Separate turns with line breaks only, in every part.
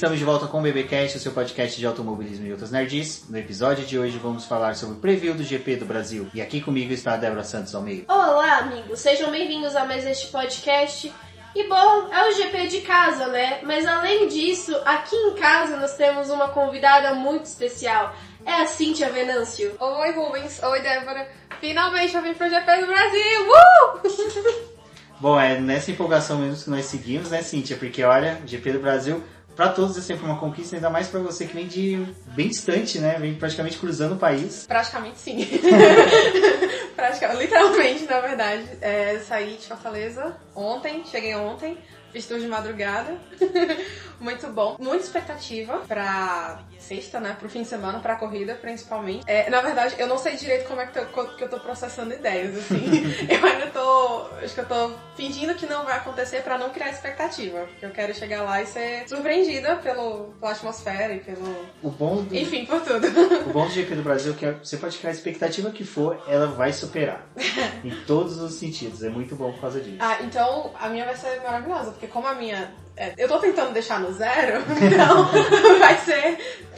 Estamos de volta com o BBcast, o seu podcast de automobilismo e outras nerds. No episódio de hoje vamos falar sobre o preview do GP do Brasil. E aqui comigo está a Débora Santos Almeida.
Olá, amigos. Sejam bem-vindos a mais este podcast. E bom, é o GP de casa, né? Mas além disso, aqui em casa nós temos uma convidada muito especial. É a Cíntia Venâncio.
Oi, Rubens. Oi, Débora. Finalmente eu vim pro GP do Brasil. Uh!
Bom, é nessa empolgação mesmo que nós seguimos, né, Cíntia? Porque olha, GP do Brasil para todos é sempre uma conquista, ainda mais para você que vem de bem distante, né? Vem praticamente cruzando o país.
Praticamente sim. praticamente, literalmente, na verdade. É, saí de Fortaleza ontem, cheguei ontem, fiz tudo de madrugada. Muito bom. Muita expectativa pra sexta, né? Pro fim de semana, pra corrida, principalmente. É, na verdade, eu não sei direito como é que, tô, que eu tô processando ideias, assim. eu ainda tô. Acho que eu tô fingindo que não vai acontecer pra não criar expectativa. Porque eu quero chegar lá e ser surpreendida pelo, pela atmosfera e pelo.
O bom do...
Enfim, por tudo.
O bom do GP do Brasil é que você pode criar a expectativa que for, ela vai superar. em todos os sentidos. É muito bom por causa disso.
Ah, então a minha vai ser maravilhosa, porque como a minha é, eu tô tentando deixar no zero, então vai ser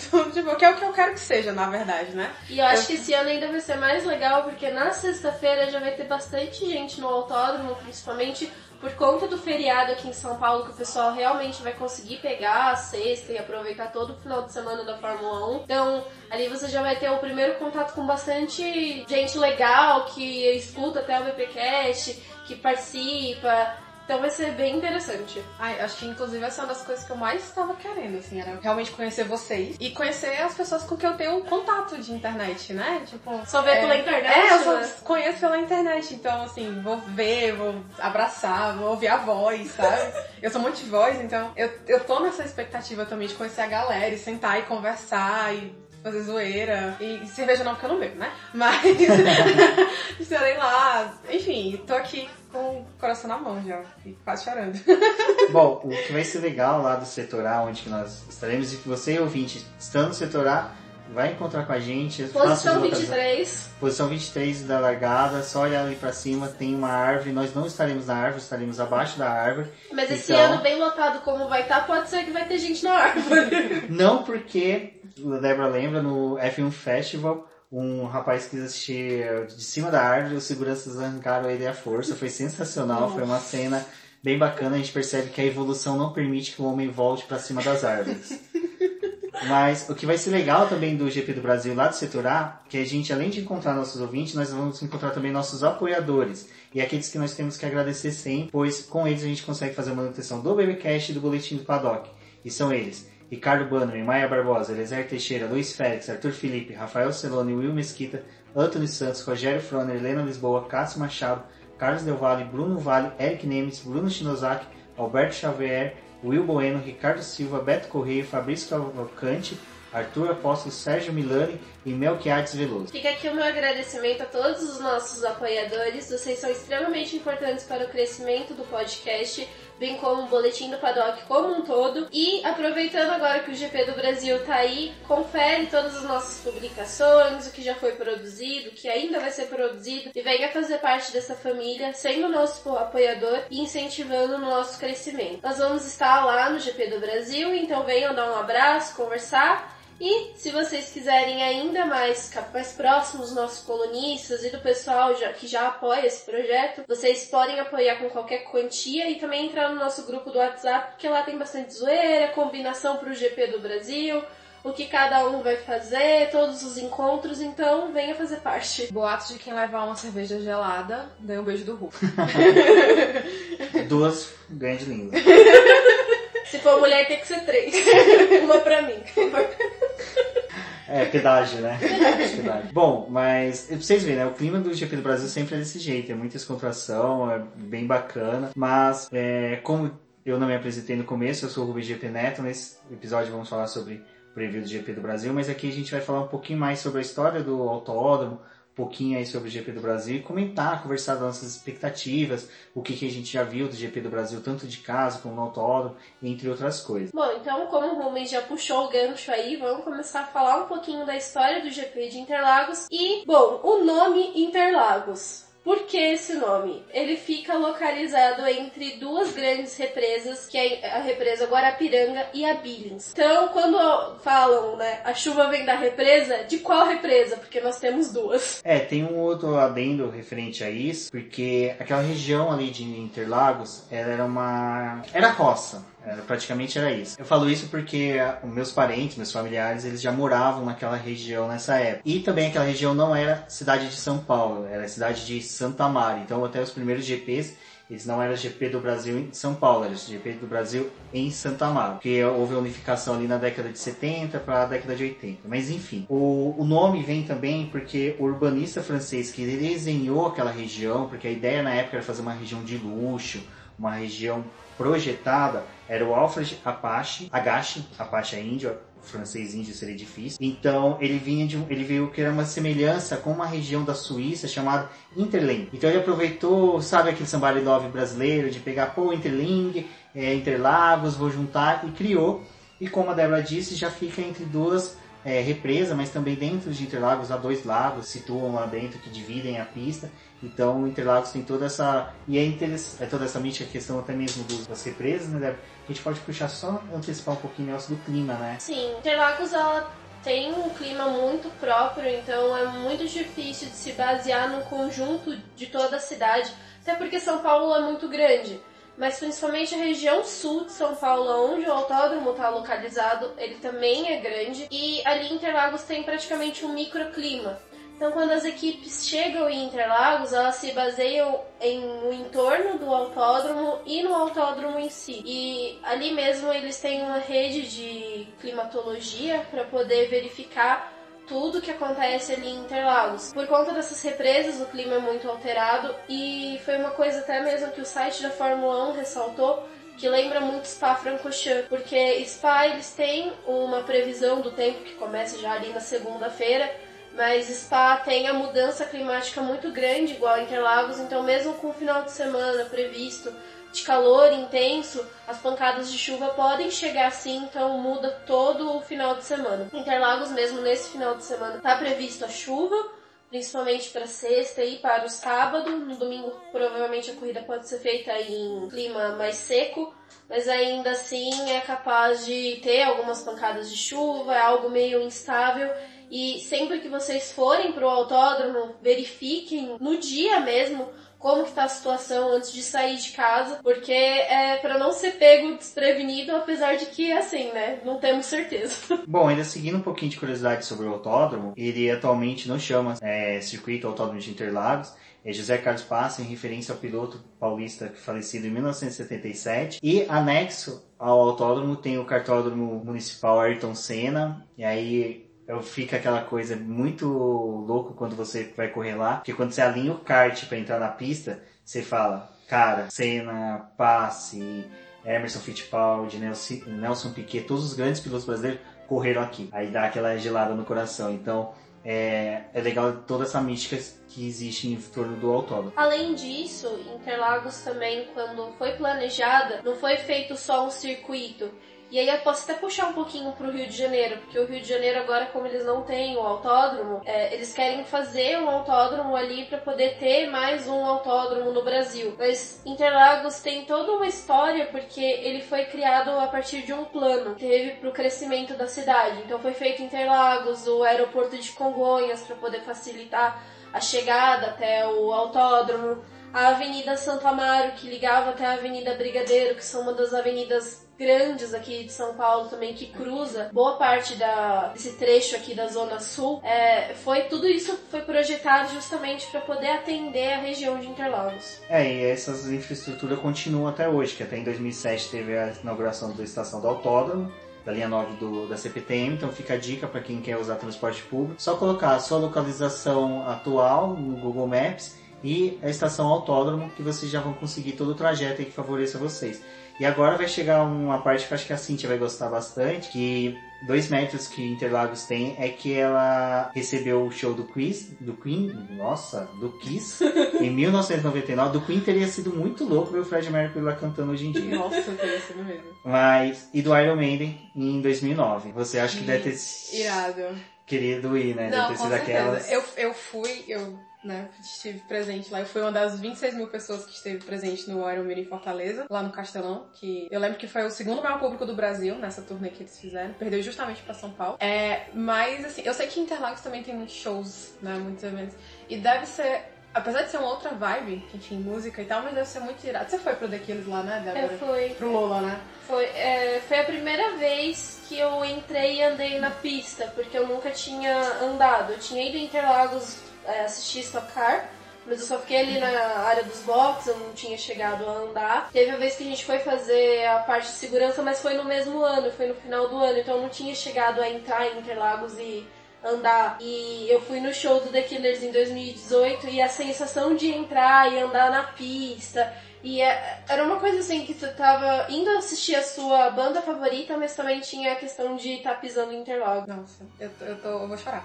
tudo tipo, que é o que eu quero que seja, na verdade, né?
E eu acho eu... que esse ano ainda vai ser mais legal, porque na sexta-feira já vai ter bastante gente no autódromo, principalmente por conta do feriado aqui em São Paulo, que o pessoal realmente vai conseguir pegar a sexta e aproveitar todo o final de semana da Fórmula 1. Então, ali você já vai ter o primeiro contato com bastante gente legal que escuta até o BPcast, que participa. Então vai ser bem interessante.
Ai, acho que inclusive essa é uma das coisas que eu mais estava querendo, assim, era realmente conhecer vocês e conhecer as pessoas com quem eu tenho contato de internet, né? Tipo.
Só ver é, pela internet?
É, eu
só
né? conheço pela internet, então assim, vou ver, vou abraçar, vou ouvir a voz, sabe? eu sou muito de voz, então eu, eu tô nessa expectativa também de conhecer a galera e sentar e conversar e fazer zoeira. E cerveja não, porque eu não bebo, né? Mas estarei lá. Enfim, tô aqui com o coração na mão já, e quase chorando.
Bom, o que vai ser legal lá do setor A, onde nós estaremos, e que você, ouvinte, estando no setor A, vai encontrar com a gente.
Posição 23.
Posição 23 da largada, só olhar ali pra cima, tem uma árvore. Nós não estaremos na árvore, estaremos abaixo da árvore.
Mas esse então... ano, bem lotado como vai estar, tá, pode ser que vai ter gente na árvore.
não porque, a Débora lembra, no F1 Festival um rapaz quis assistir de cima da árvore, os seguranças arrancaram ele à força, foi sensacional, foi uma cena bem bacana, a gente percebe que a evolução não permite que o homem volte para cima das árvores. Mas o que vai ser legal também do GP do Brasil lá do setor A, que a gente, além de encontrar nossos ouvintes, nós vamos encontrar também nossos apoiadores. E aqueles que nós temos que agradecer sempre, pois com eles a gente consegue fazer a manutenção do BBcast e do Boletim do Paddock. E são eles Ricardo Bannerman, Maia Barbosa, Elezer Teixeira, Luiz Félix, Arthur Felipe, Rafael Celone, Will Mesquita, Antônio Santos, Rogério Froner, Helena Lisboa, Cássio Machado, Carlos Del Valle, Bruno Vale, Eric Nemes, Bruno Shinozaki, Alberto Xavier, Will Bueno, Ricardo Silva, Beto Correia, Fabrício Cavalcante, Arthur Apóstolo, Sérgio Milani e Melquiades Veloso.
Fica aqui o meu agradecimento a todos os nossos apoiadores. Vocês são extremamente importantes para o crescimento do podcast, bem como o boletim do Paddock como um todo. E aproveitando agora que o GP do Brasil tá aí, confere todas as nossas publicações, o que já foi produzido, o que ainda vai ser produzido e venha fazer parte dessa família, sendo nosso apoiador e incentivando o nosso crescimento. Nós vamos estar lá no GP do Brasil, então venham dar um abraço, conversar e se vocês quiserem ainda mais ficar mais próximos dos nossos colunistas e do pessoal já, que já apoia esse projeto, vocês podem apoiar com qualquer quantia e também entrar no nosso grupo do WhatsApp, porque lá tem bastante zoeira, combinação para o GP do Brasil, o que cada um vai fazer, todos os encontros, então venha fazer parte.
Boatos de quem levar uma cerveja gelada ganha um beijo do Hulk.
Duas ganha de língua.
Se for mulher, tem que ser três. Uma pra mim.
É, pedágio, né? pedágio. Bom, mas pra vocês verem, né? O clima do GP do Brasil sempre é desse jeito, é muita descontração, é bem bacana, mas é, como eu não me apresentei no começo, eu sou o Rubens GP Neto, nesse episódio vamos falar sobre o preview do GP do Brasil, mas aqui a gente vai falar um pouquinho mais sobre a história do autódromo, pouquinho aí sobre o GP do Brasil e comentar, conversar das nossas expectativas, o que, que a gente já viu do GP do Brasil, tanto de casa como no autódromo, entre outras coisas.
Bom, então como o Rubens já puxou o gancho aí, vamos começar a falar um pouquinho da história do GP de Interlagos e, bom, o nome Interlagos. Por que esse nome? Ele fica localizado entre duas grandes represas, que é a represa Guarapiranga e a Billings. Então, quando falam, né, a chuva vem da represa, de qual represa? Porque nós temos duas.
É, tem um outro adendo referente a isso, porque aquela região ali de Interlagos, ela era uma... era roça. Praticamente era isso. Eu falo isso porque os meus parentes, meus familiares, eles já moravam naquela região nessa época. E também aquela região não era cidade de São Paulo, era cidade de Santa Mara. Então até os primeiros GPs, eles não eram GP do Brasil em São Paulo, era GP do Brasil em Santa Mara. Porque houve a unificação ali na década de 70 para a década de 80. Mas enfim, o, o nome vem também porque o urbanista francês que desenhou aquela região, porque a ideia na época era fazer uma região de luxo, uma região projetada era o Alfred Apache, Agache, Apache é índio, francês índio seria difícil. Então ele vinha de ele viu que era uma semelhança com uma região da Suíça chamada Interling. Então ele aproveitou, sabe aquele samba love brasileiro de pegar pô Interling, é, Interlagos, vou juntar e criou. E como a Débora disse, já fica entre duas é, represa, mas também dentro de Interlagos há dois lagos, situam lá dentro que dividem a pista. Então Interlagos tem toda essa e é, é toda essa mítica questão até mesmo das represas, né? A gente pode puxar só antecipar um pouquinho o negócio do clima, né?
Sim, Interlagos ela tem um clima muito próprio, então é muito difícil de se basear no conjunto de toda a cidade, até porque São Paulo é muito grande mas principalmente a região sul de São Paulo, onde o autódromo está localizado, ele também é grande e ali Interlagos tem praticamente um microclima. Então, quando as equipes chegam em Interlagos, elas se baseiam em no entorno do autódromo e no autódromo em si. E ali mesmo eles têm uma rede de climatologia para poder verificar tudo que acontece ali em Interlagos. Por conta dessas represas, o clima é muito alterado e foi uma coisa até mesmo que o site da Fórmula 1 ressaltou que lembra muito Spa-Francorchamps, porque Spa eles têm uma previsão do tempo que começa já ali na segunda-feira, mas Spa tem a mudança climática muito grande igual a Interlagos, então mesmo com o final de semana previsto de calor intenso, as pancadas de chuva podem chegar assim, então muda todo o final de semana. Interlagos mesmo nesse final de semana está previsto a chuva, principalmente para sexta e para o sábado. No domingo provavelmente a corrida pode ser feita em clima mais seco, mas ainda assim é capaz de ter algumas pancadas de chuva, é algo meio instável. E sempre que vocês forem para o autódromo, verifiquem no dia mesmo como que tá a situação antes de sair de casa, porque é para não ser pego desprevenido, apesar de que assim, né, não temos certeza.
Bom, ainda seguindo um pouquinho de curiosidade sobre o autódromo, ele atualmente não chama é, Circuito Autódromo de Interlagos, é José Carlos Passa, em referência ao piloto paulista falecido em 1977. E anexo ao autódromo tem o cartódromo municipal Ayrton Senna. E aí fica aquela coisa muito louco quando você vai correr lá, porque quando você alinha o kart para entrar na pista, você fala, cara, Senna, Passe, Emerson Fittipaldi, Nelson, Nelson Piquet, todos os grandes pilotos brasileiros correram aqui. Aí dá aquela gelada no coração. Então, é, é legal toda essa mística que existe em torno do autódromo.
Além disso, Interlagos também, quando foi planejada, não foi feito só um circuito. E aí eu posso até puxar um pouquinho pro Rio de Janeiro, porque o Rio de Janeiro agora, como eles não têm o autódromo, é, eles querem fazer um autódromo ali para poder ter mais um autódromo no Brasil. Mas Interlagos tem toda uma história porque ele foi criado a partir de um plano que teve pro crescimento da cidade. Então foi feito Interlagos, o aeroporto de Congonhas para poder facilitar a chegada até o autódromo, a Avenida Santo Amaro que ligava até a Avenida Brigadeiro, que são uma das avenidas grandes aqui de São Paulo também que cruza boa parte da, desse trecho aqui da Zona Sul. É, foi tudo isso foi projetado justamente para poder atender a região de Interlagos.
É, e essas infraestruturas continuam até hoje, que até em 2007 teve a inauguração da estação do autódromo da linha 9 do, da CPTM, então fica a dica para quem quer usar transporte público. Só colocar a sua localização atual no Google Maps e a estação autódromo que vocês já vão conseguir todo o trajeto que favoreça vocês. E agora vai chegar uma parte que acho que a Cintia vai gostar bastante, que dois méritos que Interlagos tem é que ela recebeu o show do Quiz, do Queen, nossa, do Kiss, em 1999. Do Queen teria sido muito louco ver o Fred Mercury lá cantando hoje em dia.
Nossa, teria sido mesmo.
Mas, e do Iron Maiden em 2009. Você acha que deve ter...
Irado.
Querido ir, né?
Não,
deve ter sido aquelas...
Eu, eu fui, eu né? Estive presente lá. Eu fui uma das 26 mil pessoas que esteve presente no Iron Man em Fortaleza, lá no Castelão, que eu lembro que foi o segundo maior público do Brasil nessa turnê que eles fizeram. Perdeu justamente pra São Paulo. É, mas, assim, eu sei que Interlagos também tem muitos shows, né? Muitos eventos. E deve ser Apesar de ser uma outra vibe, enfim, música e tal, mas deve ser muito irado. Você foi pro The Killers lá, né, Débora?
Eu fui.
Pro Lola, né?
Foi, é, foi a primeira vez que eu entrei e andei na pista, porque eu nunca tinha andado. Eu tinha ido em Interlagos é, assistir Stock Car, mas eu só fiquei ali na área dos boxes, eu não tinha chegado a andar. Teve a vez que a gente foi fazer a parte de segurança, mas foi no mesmo ano, foi no final do ano, então eu não tinha chegado a entrar em Interlagos e andar. E eu fui no show do The Killers em 2018 e a sensação de entrar e andar na pista. E é, era uma coisa assim que tu tava indo assistir a sua banda favorita, mas também tinha a questão de estar tá pisando em Interlagos.
Nossa, eu, tô, eu, tô, eu vou chorar.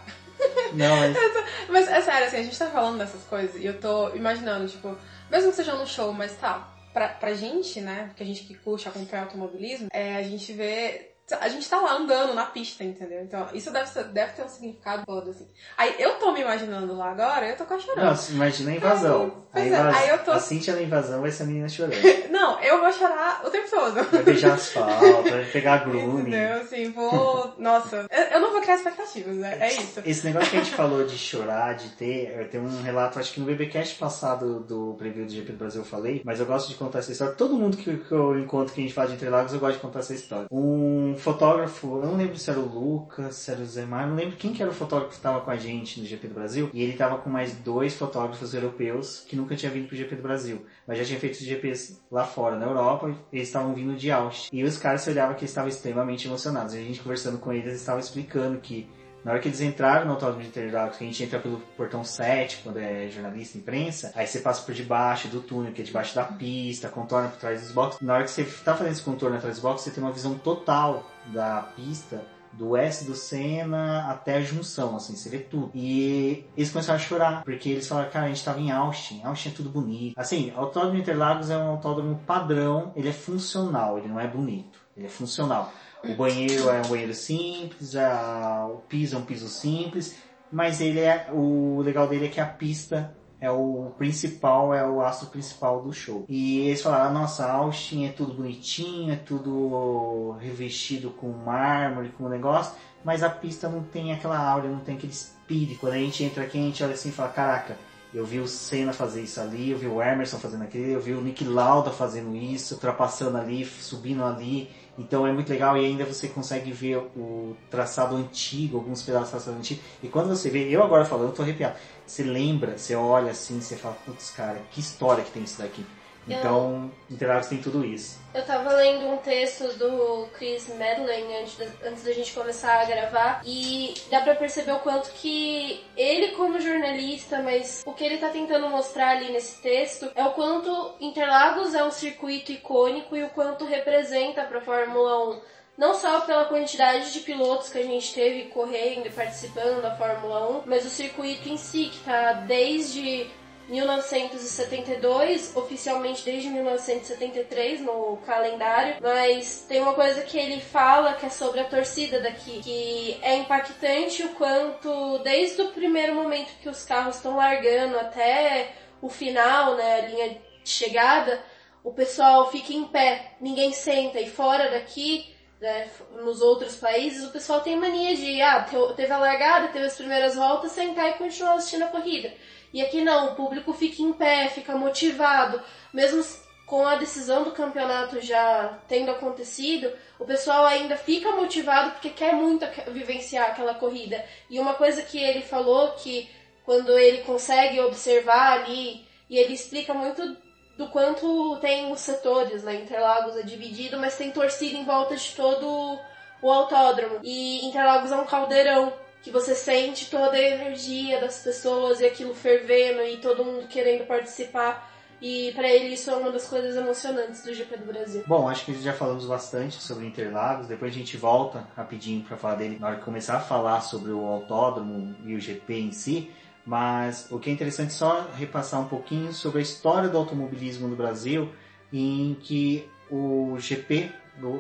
Não, mas...
mas é sério, assim, a gente tá falando dessas coisas e eu tô imaginando, tipo, mesmo que seja no show, mas tá, pra, pra gente, né, que a gente que curte acompanhar automobilismo, é, a gente vê a gente tá lá andando na pista, entendeu? Então, isso deve, ser, deve ter um significado todo, assim. Aí eu tô me imaginando lá agora, eu tô quase chorando.
Não, imagina a invasão.
Pois
a,
é, aí eu tô-
a Cintia na invasão vai ser a menina chorando.
Não, eu vou chorar o tempo todo.
Vai beijar asfalto, vai pegar grume.
Entendeu? Assim, vou. Nossa, eu, eu não vou criar expectativas, né? É isso.
Esse negócio que a gente falou de chorar, de ter, tem um relato, acho que no BBcast passado do preview do GP do Brasil eu falei, mas eu gosto de contar essa história. Todo mundo que, que eu encontro que a gente fala de Interlagos, eu gosto de contar essa história. Um fotógrafo, eu não lembro se era o Lucas, se era o Zemar, não lembro quem que era o fotógrafo que estava com a gente no GP do Brasil, e ele estava com mais dois fotógrafos europeus que nunca tinham vindo pro GP do Brasil, mas já tinha feito os GPs lá fora, na Europa, e eles estavam vindo de Austin. E os caras se olhavam que estavam extremamente emocionados. E a gente conversando com eles, eles estavam explicando que na hora que eles entraram no Autódromo de Interlagos, que a gente entra pelo portão 7, quando é jornalista imprensa, aí você passa por debaixo do túnel, que é debaixo da pista, contorna por trás dos boxes. Na hora que você tá fazendo esse contorno atrás dos boxes, você tem uma visão total da pista, do S do Senna até a junção, assim, você vê tudo. E eles começaram a chorar, porque eles falaram, cara, a gente tava em Austin, Austin é tudo bonito. Assim, o Autódromo Interlagos é um autódromo padrão, ele é funcional, ele não é bonito, ele é funcional. O banheiro é um banheiro simples, a- o piso é um piso simples, mas ele é o legal dele é que a pista é o principal, é o astro principal do show. E eles falaram, nossa, Austin é tudo bonitinho, é tudo revestido com mármore, com negócio, mas a pista não tem aquela aura, não tem aquele espírito. Quando a gente entra aqui, a gente olha assim e fala, caraca, eu vi o Senna fazer isso ali, eu vi o Emerson fazendo aquilo, eu vi o Nick Lauda fazendo isso, ultrapassando ali, subindo ali. Então é muito legal e ainda você consegue ver o traçado antigo, alguns pedaços do traçado antigo. E quando você vê, eu agora falando, eu tô arrepiado. Você lembra, você olha assim, você fala, putz, cara, que história que tem isso daqui. Então, Interlagos tem tudo isso.
Eu tava lendo um texto do Chris Medlin antes antes da gente começar a gravar e dá pra perceber o quanto que ele como jornalista, mas o que ele tá tentando mostrar ali nesse texto é o quanto Interlagos é um circuito icônico e o quanto representa pra Fórmula 1. Não só pela quantidade de pilotos que a gente teve correndo e participando da Fórmula 1, mas o circuito em si, que tá desde 1972, oficialmente desde 1973 no calendário, mas tem uma coisa que ele fala que é sobre a torcida daqui, que é impactante o quanto desde o primeiro momento que os carros estão largando até o final, né, a linha de chegada, o pessoal fica em pé, ninguém senta e fora daqui né, nos outros países, o pessoal tem mania de, ah, te- teve a largada, teve as primeiras voltas, sentar e continuar assistindo a corrida. E aqui não, o público fica em pé, fica motivado. Mesmo com a decisão do campeonato já tendo acontecido, o pessoal ainda fica motivado porque quer muito vivenciar aquela corrida. E uma coisa que ele falou que quando ele consegue observar ali, e ele explica muito do quanto tem os setores, né? Interlagos é dividido, mas tem torcida em volta de todo o autódromo. E Interlagos é um caldeirão que você sente toda a energia das pessoas e aquilo fervendo e todo mundo querendo participar. E pra ele isso é uma das coisas emocionantes do GP do Brasil.
Bom, acho que já falamos bastante sobre Interlagos, depois a gente volta rapidinho para falar dele na hora que começar a falar sobre o autódromo e o GP em si. Mas o que é interessante é só repassar um pouquinho sobre a história do automobilismo no Brasil, em que o GP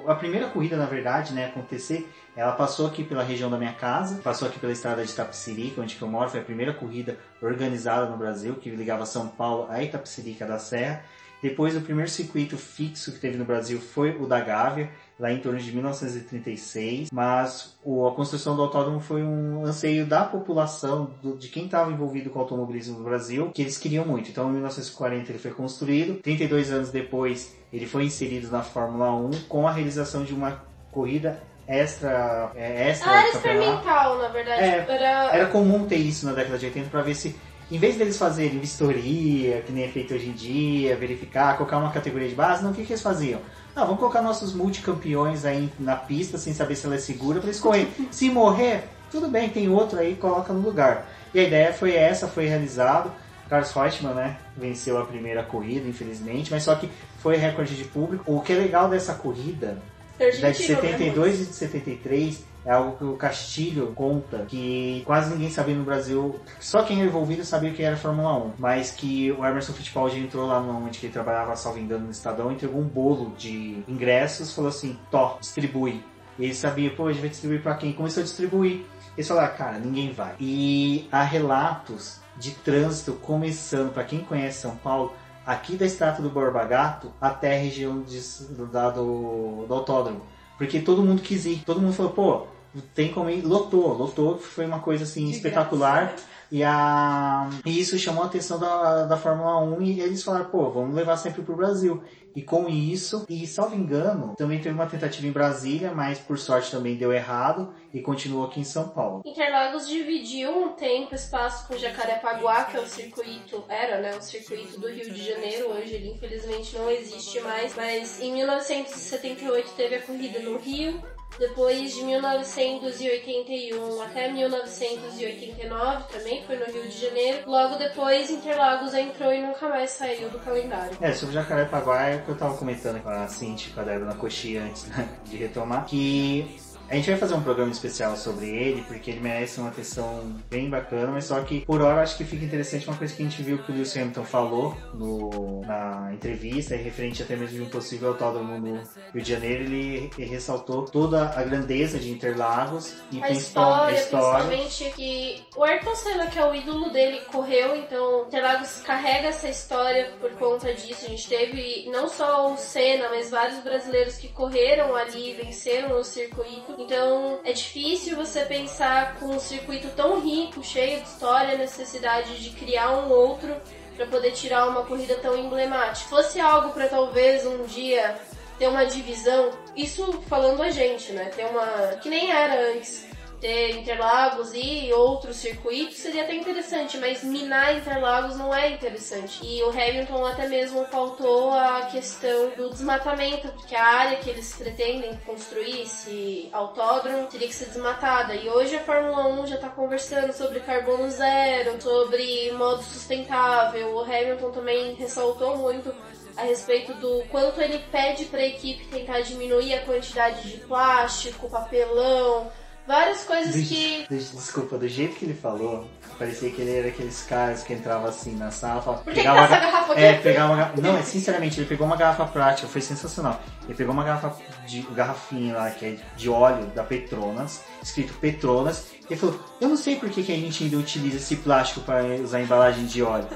a primeira corrida, na verdade, né, acontecer, ela passou aqui pela região da minha casa, passou aqui pela estrada de Itapecerica, onde eu moro, foi a primeira corrida organizada no Brasil, que ligava São Paulo a Itapecerica da Serra. Depois, o primeiro circuito fixo que teve no Brasil foi o da Gávea, lá em torno de 1936, mas a construção do autódromo foi um anseio da população, de quem estava envolvido com o automobilismo no Brasil, que eles queriam muito. Então, em 1940 ele foi construído, 32 anos depois ele foi inserido na Fórmula 1 com a realização de uma corrida extra, é, extra
ah, era experimental, na verdade.
É, era... era comum ter isso na década de 80 para ver se em vez deles fazerem vistoria, que nem é feito hoje em dia, verificar, colocar uma categoria de base, não, o que, que eles faziam? Não, vamos colocar nossos multicampeões aí na pista sem saber se ela é segura para eles correr. se morrer, tudo bem, tem outro aí, coloca no lugar. E a ideia foi essa, foi realizado. Carlos Reutemann, né, venceu a primeira corrida, infelizmente, mas só que foi recorde de público. O que é legal dessa corrida, da de 72 né, e de 73, é algo que o Castilho conta que quase ninguém sabia no Brasil, só quem é envolvido sabia que era Fórmula 1, mas que o Emerson Fittipaldi entrou lá no onde ele trabalhava, salvo engano, no Estadão, entregou um bolo de ingressos, falou assim, tó, distribui. E ele sabia, pô, a gente vai distribuir para quem? Começou a distribuir. Eles falaram, cara, ninguém vai. E há relatos de trânsito começando, para quem conhece São Paulo, aqui da estátua do Borba Gato até a região de, do, do, do autódromo. Porque todo mundo quis ir. Todo mundo falou, pô, tem como ir, lotou, lotou, foi uma coisa assim de espetacular. E, a, e isso chamou a atenção da, da Fórmula 1 e eles falaram, pô, vamos levar sempre pro Brasil. E com isso, e salvo engano, também teve uma tentativa em Brasília, mas por sorte também deu errado e continuou aqui em São Paulo.
Interlagos dividiu um tempo, espaço com Jacarepaguá, que é o circuito, era, né, o circuito do Rio de Janeiro, hoje ele infelizmente não existe mais, mas em 1978 teve a corrida no Rio, depois de 1981 até 1989 também foi no Rio de Janeiro. Logo depois Interlagos entrou e nunca mais saiu do calendário.
É, sobre Jacarepaguá é o que eu tava comentando com a Cinti, com a Débora na coxinha antes né, de retomar, que a gente vai fazer um programa especial sobre ele, porque ele merece uma atenção bem bacana, mas só que por hora acho que fica interessante uma coisa que a gente viu que o Lewis Hamilton falou no, na entrevista, e referente até mesmo de um possível autódromo no Rio de Janeiro, ele, ele ressaltou toda a grandeza de Interlagos e
a história, a história, principalmente que o Ayrton Senna, que é o ídolo dele, correu, então Interlagos carrega essa história por conta disso. A gente teve não só o Senna, mas vários brasileiros que correram ali, venceram o circuito. Então é difícil você pensar com um circuito tão rico, cheio de história, a necessidade de criar um outro para poder tirar uma corrida tão emblemática. Fosse algo para talvez um dia ter uma divisão, isso falando a gente, né? Ter uma. que nem era antes ter Interlagos e outros circuitos seria até interessante, mas minar Interlagos não é interessante. E o Hamilton até mesmo faltou a questão do desmatamento, porque a área que eles pretendem construir, esse autódromo, teria que ser desmatada. E hoje a Fórmula 1 já está conversando sobre carbono zero, sobre modo sustentável. O Hamilton também ressaltou muito a respeito do quanto ele pede para a equipe tentar diminuir a quantidade de plástico, papelão, Várias coisas
do,
que.
Do, desculpa, do jeito que ele falou, parecia que ele era aqueles caras que entravam assim na sala
falava, Por que pegava que tá essa garrafa aqui? É,
pegava uma Não, é sinceramente, ele pegou uma garrafa prática, foi sensacional. Ele pegou uma garrafa de garrafinha lá, que é de óleo da Petronas, escrito Petronas, e ele falou, eu não sei por que, que a gente ainda utiliza esse plástico para usar embalagem de óleo.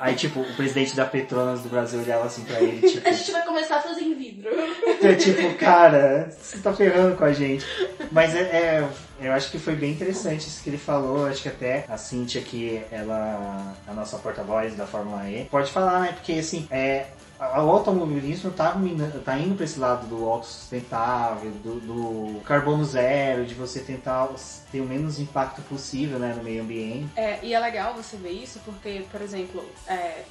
Aí, tipo, o presidente da Petronas do Brasil olhava assim pra ele, tipo...
A gente vai começar a fazer em vidro.
É tipo, cara, você tá ferrando com a gente. Mas é, é, eu acho que foi bem interessante isso que ele falou. Acho que até a Cintia, que ela a nossa porta-voz da Fórmula E, pode falar, né? Porque, assim, é, o automobilismo tá, tá indo para esse lado do autossustentável, do, do carbono zero, de você tentar ter o menos impacto possível né, no meio ambiente.
É, e é legal você ver isso porque, por exemplo, é,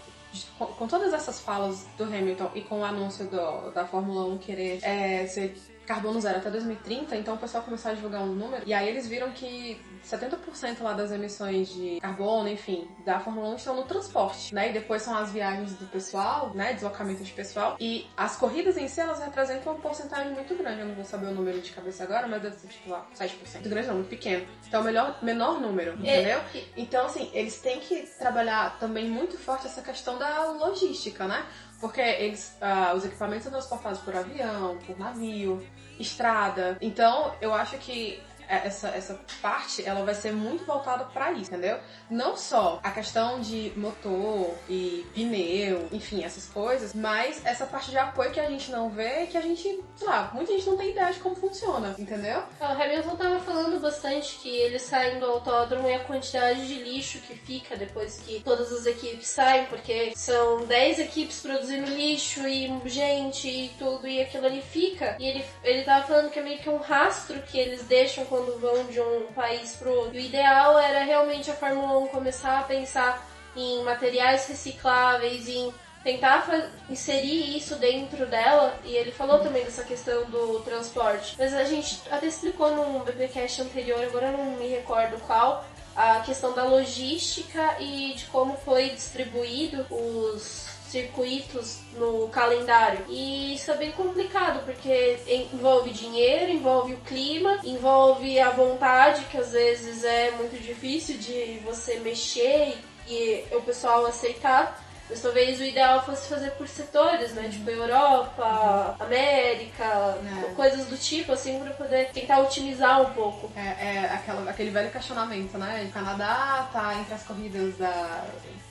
com, com, todas essas falas do Hamilton e com o anúncio do, da Fórmula 1 querer é, ser carbono zero até 2030, então o pessoal começou a divulgar um número e aí eles viram que 70% lá das emissões de carbono, enfim, da Fórmula 1 estão no transporte, né? E depois são as viagens do pessoal, né? Deslocamento de pessoal. E as corridas em si, elas representam uma porcentagem muito grande. Eu não vou saber o número de cabeça agora, mas deve ser, tipo, lá, 7%. Muito grande não, muito pequeno. Então, é o melhor, menor número, é. entendeu? Então, assim, eles têm que trabalhar também muito forte essa questão da logística, né? Porque eles, ah, os equipamentos são transportados por avião, por navio, estrada. Então, eu acho que essa, essa parte ela vai ser muito voltada para isso, entendeu? Não só a questão de motor e pneu, enfim, essas coisas, mas essa parte de apoio que a gente não vê, que a gente, sei lá, muita gente não tem ideia de como funciona, entendeu?
O Hamilton tava falando bastante que eles saem do autódromo e a quantidade de lixo que fica depois que todas as equipes saem, porque são 10 equipes produzindo lixo e gente e tudo, e aquilo ali fica. E ele, ele tava falando que é meio que um rastro que eles deixam quando vão de um país pro outro. O ideal era realmente a Fórmula 1 começar a pensar em materiais recicláveis, em tentar inserir isso dentro dela. E ele falou também dessa questão do transporte. Mas a gente até explicou num BBcast anterior, agora não me recordo qual, a questão da logística e de como foi distribuído os circuitos no calendário. E isso é bem complicado, porque envolve dinheiro, envolve o clima, envolve a vontade, que às vezes é muito difícil de você mexer e, e o pessoal aceitar. Mas talvez o ideal fosse fazer por setores, né? Tipo Europa, América,
É.
coisas do tipo, assim, pra poder tentar otimizar um pouco.
É, é aquela, aquele velho questionamento, né? O Canadá tá entre as corridas da.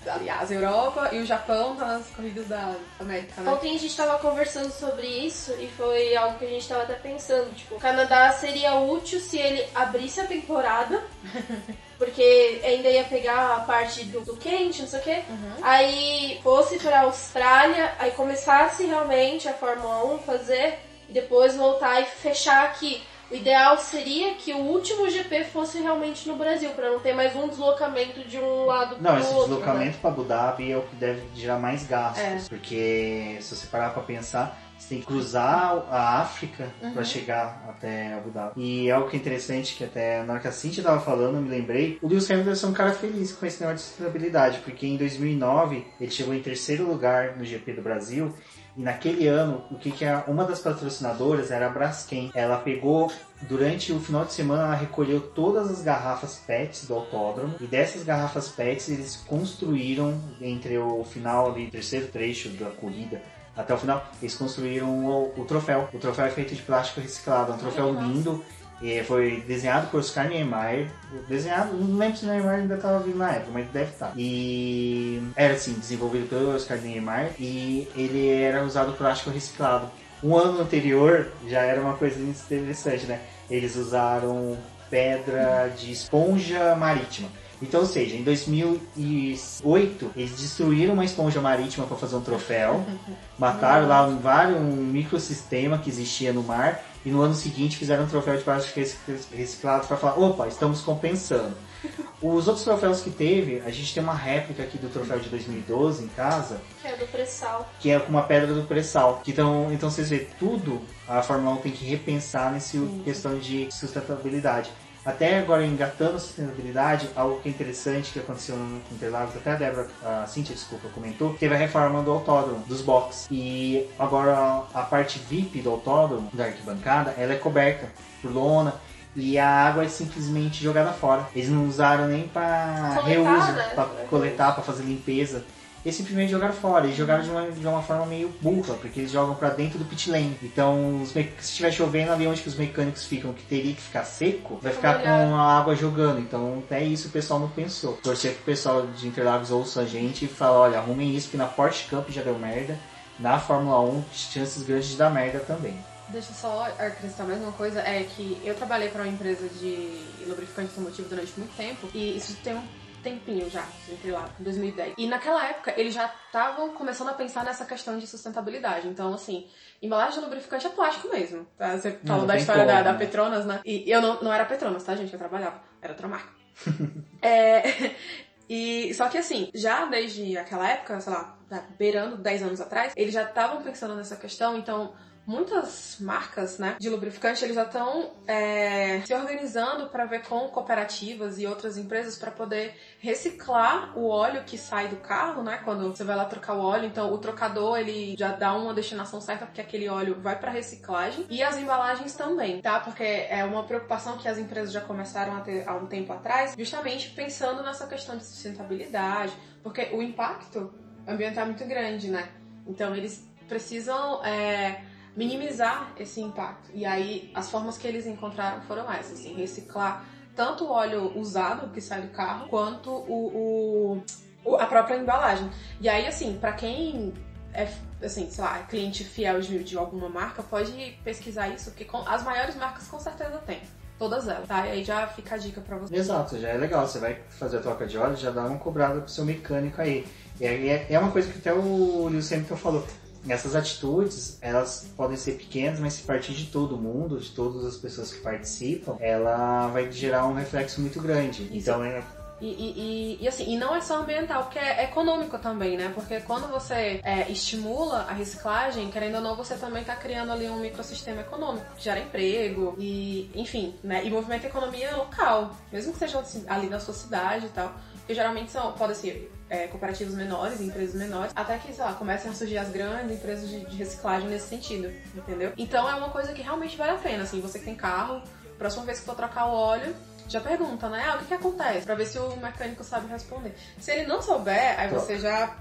Aliás, Europa e o Japão tá nas corridas da América, né?
Ontem a gente tava conversando sobre isso e foi algo que a gente tava até pensando. Tipo, o Canadá seria útil se ele abrisse a temporada. Porque ainda ia pegar a parte do, do quente, não sei o quê. Aí fosse pra Austrália, aí começasse realmente a Fórmula 1 fazer e depois voltar e fechar aqui. O ideal seria que o último GP fosse realmente no Brasil, pra não ter mais um deslocamento de um lado
Não,
pro
esse
outro. né?
deslocamento para Abu Dhabi é o que deve gerar mais gastos,
É.
porque se você parar para pensar, você tem que cruzar a África
Uhum.
para chegar até Abu Dhabi. E algo que é interessante, que até na hora que a Cintia tava falando, eu me lembrei, o Lewis Hamilton é um cara feliz com esse negócio de sustentabilidade, porque em 2009 ele chegou em terceiro lugar no GP do Brasil, e naquele ano, o que que é uma das patrocinadoras era a Braskem. Ela pegou durante o final de semana ela recolheu todas as garrafas PETs do autódromo e dessas garrafas PETs eles construíram entre o final ali, terceiro trecho da corrida até o final, eles construíram o, o troféu. O troféu é feito de plástico reciclado, é um troféu lindo. E foi desenhado por Oscar Niemeyer. Desenhado, não lembro se o Niemeyer ainda estava vivo na época, mas deve estar. E era assim, desenvolvido pelo Oscar Niemeyer e ele era usado plástico reciclado. Um ano anterior já era uma coisa interessante, né? Eles usaram pedra de esponja marítima. Então, ou seja, em 2008 eles destruíram uma esponja marítima para fazer um troféu, mataram lá um, vários, um microsistema que existia no mar e no ano seguinte fizeram um troféu de plástico rec- reciclado para falar, opa, estamos compensando. Os outros troféus que teve, a gente tem uma réplica aqui do troféu de 2012 em casa,
Que é do pré-sal.
que é com uma pedra do pré-sal. Então, então vocês vê, tudo a Fórmula 1 tem que repensar nesse questão de sustentabilidade. Até agora, engatando a sustentabilidade, algo que é interessante que aconteceu no Interlagos, até a Débora, a Cintia, desculpa, comentou, teve a reforma do autódromo, dos boxes. E agora a parte VIP do autódromo, da arquibancada, ela é coberta por lona. E a água é simplesmente jogada fora. Eles não usaram nem para reuso,
né?
para coletar, para fazer limpeza. Eles simplesmente jogaram fora. Eles jogaram de uma, de uma forma meio burra, porque eles jogam pra dentro do pit lane. Então, me- se estiver chovendo ali onde que os mecânicos ficam, que teria que ficar seco, vai ficar com a água jogando. Então, até isso o pessoal não pensou. Torcer pro pessoal de Interlagos ouça a gente e fala, olha, arrumem isso, que na Porsche Cup já deu merda. Na Fórmula 1, chances grandes de dar merda também.
Deixa eu só acrescentar mais uma coisa, é que eu trabalhei para uma empresa de lubrificante automotivo durante muito tempo e isso tem um tempinho já, entre lá, em 2010. E naquela época eles já estavam começando a pensar nessa questão de sustentabilidade. Então, assim, embalagem de lubrificante é plástico mesmo. tá? Você falou
não
da história da,
como,
da
né?
Petronas, né? E eu não, não era Petronas, tá, gente? Eu trabalhava. Era outra marca. é, e só que assim, já desde aquela época, sei lá, tá beirando 10 anos atrás, eles já estavam pensando nessa questão, então muitas marcas, né, de lubrificante, eles já estão é, se organizando para ver com cooperativas e outras empresas para poder reciclar o óleo que sai do carro, né, quando você vai lá trocar o óleo. Então, o trocador ele já dá uma destinação certa porque aquele óleo vai para reciclagem e as embalagens também, tá? Porque é uma preocupação que as empresas já começaram a ter há um tempo atrás, justamente pensando nessa questão de sustentabilidade, porque o impacto ambiental é muito grande, né? Então eles precisam é, minimizar esse impacto. E aí as formas que eles encontraram foram essas, assim, reciclar tanto o óleo usado que sai do carro, quanto o, o a própria embalagem. E aí, assim, para quem é, assim, sei lá, cliente fiel de, de alguma marca, pode pesquisar isso, porque com, as maiores marcas com certeza tem. Todas elas, tá? E aí já fica a dica pra você.
Exato, já é legal. Você vai fazer a troca de óleo, já dá uma cobrada pro seu mecânico aí. E aí é, é uma coisa que até o Lewis Hamilton falou. Essas atitudes, elas podem ser pequenas, mas se partir de todo mundo, de todas as pessoas que participam, ela vai gerar um reflexo muito grande. Isso. Então é
e, e, e, assim, e não é só ambiental, porque é econômico também, né? Porque quando você é, estimula a reciclagem, querendo ou não, você também está criando ali um microsistema econômico, que gera emprego e, enfim, né? E movimenta a economia local, mesmo que seja assim, ali na sua cidade e tal. Porque geralmente são, podem ser é, cooperativos menores, empresas menores, até que, sei lá, comecem a surgir as grandes empresas de, de reciclagem nesse sentido, entendeu? Então é uma coisa que realmente vale a pena, assim, você que tem carro, próxima vez que for trocar o óleo, já pergunta, né? Ah, o que, que acontece? Pra ver se o mecânico sabe responder. Se ele não souber, aí você já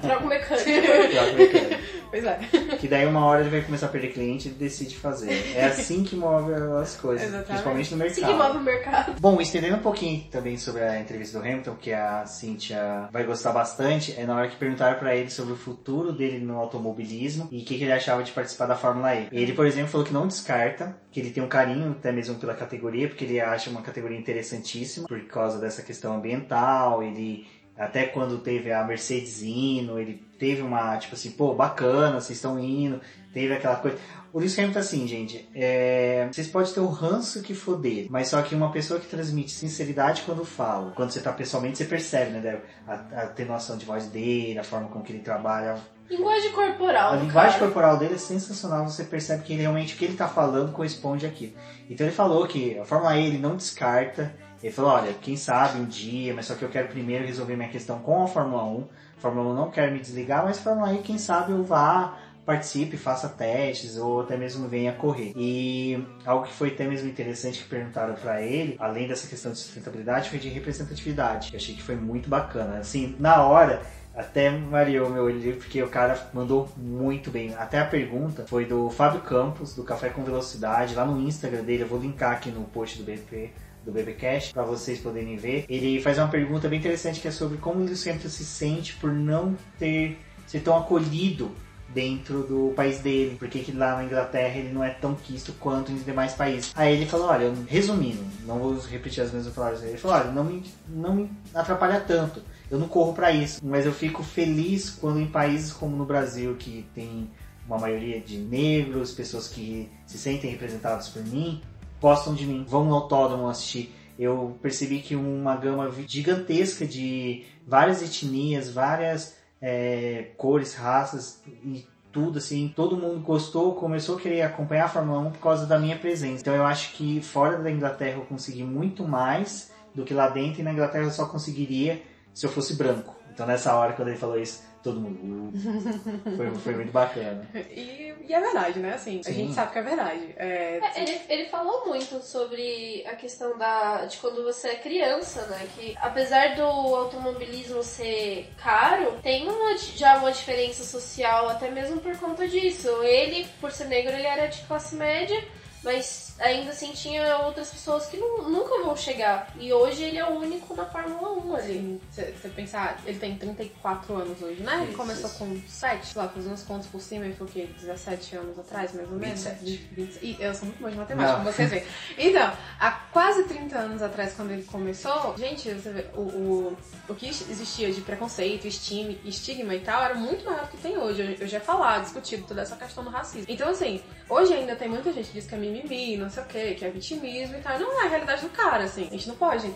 Troca o mecânico.
Troca o mecânico.
pois é.
Que daí uma hora ele vai começar a perder cliente e decide fazer. É assim que move as coisas, Exatamente. principalmente no mercado.
Assim que move o mercado.
Bom, estendendo um pouquinho também sobre a entrevista do Hamilton, que a Cynthia vai gostar bastante, é na hora que perguntaram para ele sobre o futuro dele no automobilismo e o que, que ele achava de participar da Fórmula E. Ele, por exemplo, falou que não descarta, que ele tem um carinho até mesmo pela categoria, porque ele acha uma categoria interessantíssima por causa dessa questão ambiental, ele até quando teve a Mercedes indo, ele teve uma, tipo assim, pô, bacana, vocês estão indo, teve aquela coisa. O Lewis Hamilton, assim, gente, é... vocês podem ter o ranço que for dele, mas só que uma pessoa que transmite sinceridade quando fala, quando você tá pessoalmente, você percebe, né, a, a atenuação de voz dele, a forma com que ele trabalha.
Linguagem corporal.
A linguagem corporal dele é sensacional, você percebe que realmente o que ele tá falando corresponde àquilo. Então ele falou que a Fórmula E ele não descarta, ele falou, olha, quem sabe um dia, mas só que eu quero primeiro resolver minha questão com a Fórmula 1. A Fórmula 1 não quer me desligar, mas Fórmula 1, quem sabe eu vá, participe, faça testes ou até mesmo venha correr. E algo que foi até mesmo interessante que perguntaram para ele, além dessa questão de sustentabilidade, foi de representatividade. Eu achei que foi muito bacana. Assim, na hora, até variou meu olho porque o cara mandou muito bem. Até a pergunta foi do Fábio Campos, do Café com Velocidade, lá no Instagram dele. Eu vou linkar aqui no post do BP do BBcast para vocês poderem ver. Ele faz uma pergunta bem interessante que é sobre como o Hamilton se sente por não ter ser tão acolhido dentro do país dele, porque que lá na Inglaterra ele não é tão quisto quanto nos demais países. Aí ele falou, olha, resumindo, não vou repetir as mesmas palavras, ele falou, olha, não me, não me atrapalha tanto, eu não corro para isso, mas eu fico feliz quando em países como no Brasil, que tem uma maioria de negros, pessoas que se sentem representadas por mim, gostam de mim, vão no autódromo assistir. Eu percebi que uma gama gigantesca de várias etnias, várias é, cores, raças e tudo assim, todo mundo gostou, começou a querer acompanhar a Fórmula 1 por causa da minha presença. Então eu acho que fora da Inglaterra eu consegui muito mais do que lá dentro e na Inglaterra eu só conseguiria se eu fosse branco. Então nessa hora quando ele falou isso, todo mundo. Uh, foi, foi muito bacana.
E, e, é verdade, né? Assim, Sim. a gente sabe que é verdade. É,
é, ele, ele falou muito sobre a questão da, de quando você é criança, né? Que apesar do automobilismo ser caro, tem uma, já uma diferença social, até mesmo por conta disso. Ele, por ser negro, ele era de classe média mas ainda assim tinha outras pessoas que não, nunca vão chegar. E hoje ele é o único na Fórmula 1 ali.
Você pensar, ele tem 34 anos hoje, né? Ele começou com 7, sei lá, fazendo uns contos por cima, ele foi o quê? 17 anos atrás, mais ou menos?
27.
20, e eu sou muito boa de matemática, como vocês veem. Então, há quase 30 anos atrás, quando ele começou, gente, você vê, o, o, o que existia de preconceito, estigma, estigma e tal, era muito maior do que tem hoje. Eu, eu já ia falar, discutido toda essa questão do racismo. Então, assim, hoje ainda tem muita gente que diz que é mimimi, não sei o que, que é vitimismo e tal. Não é a realidade do cara, assim. A gente não pode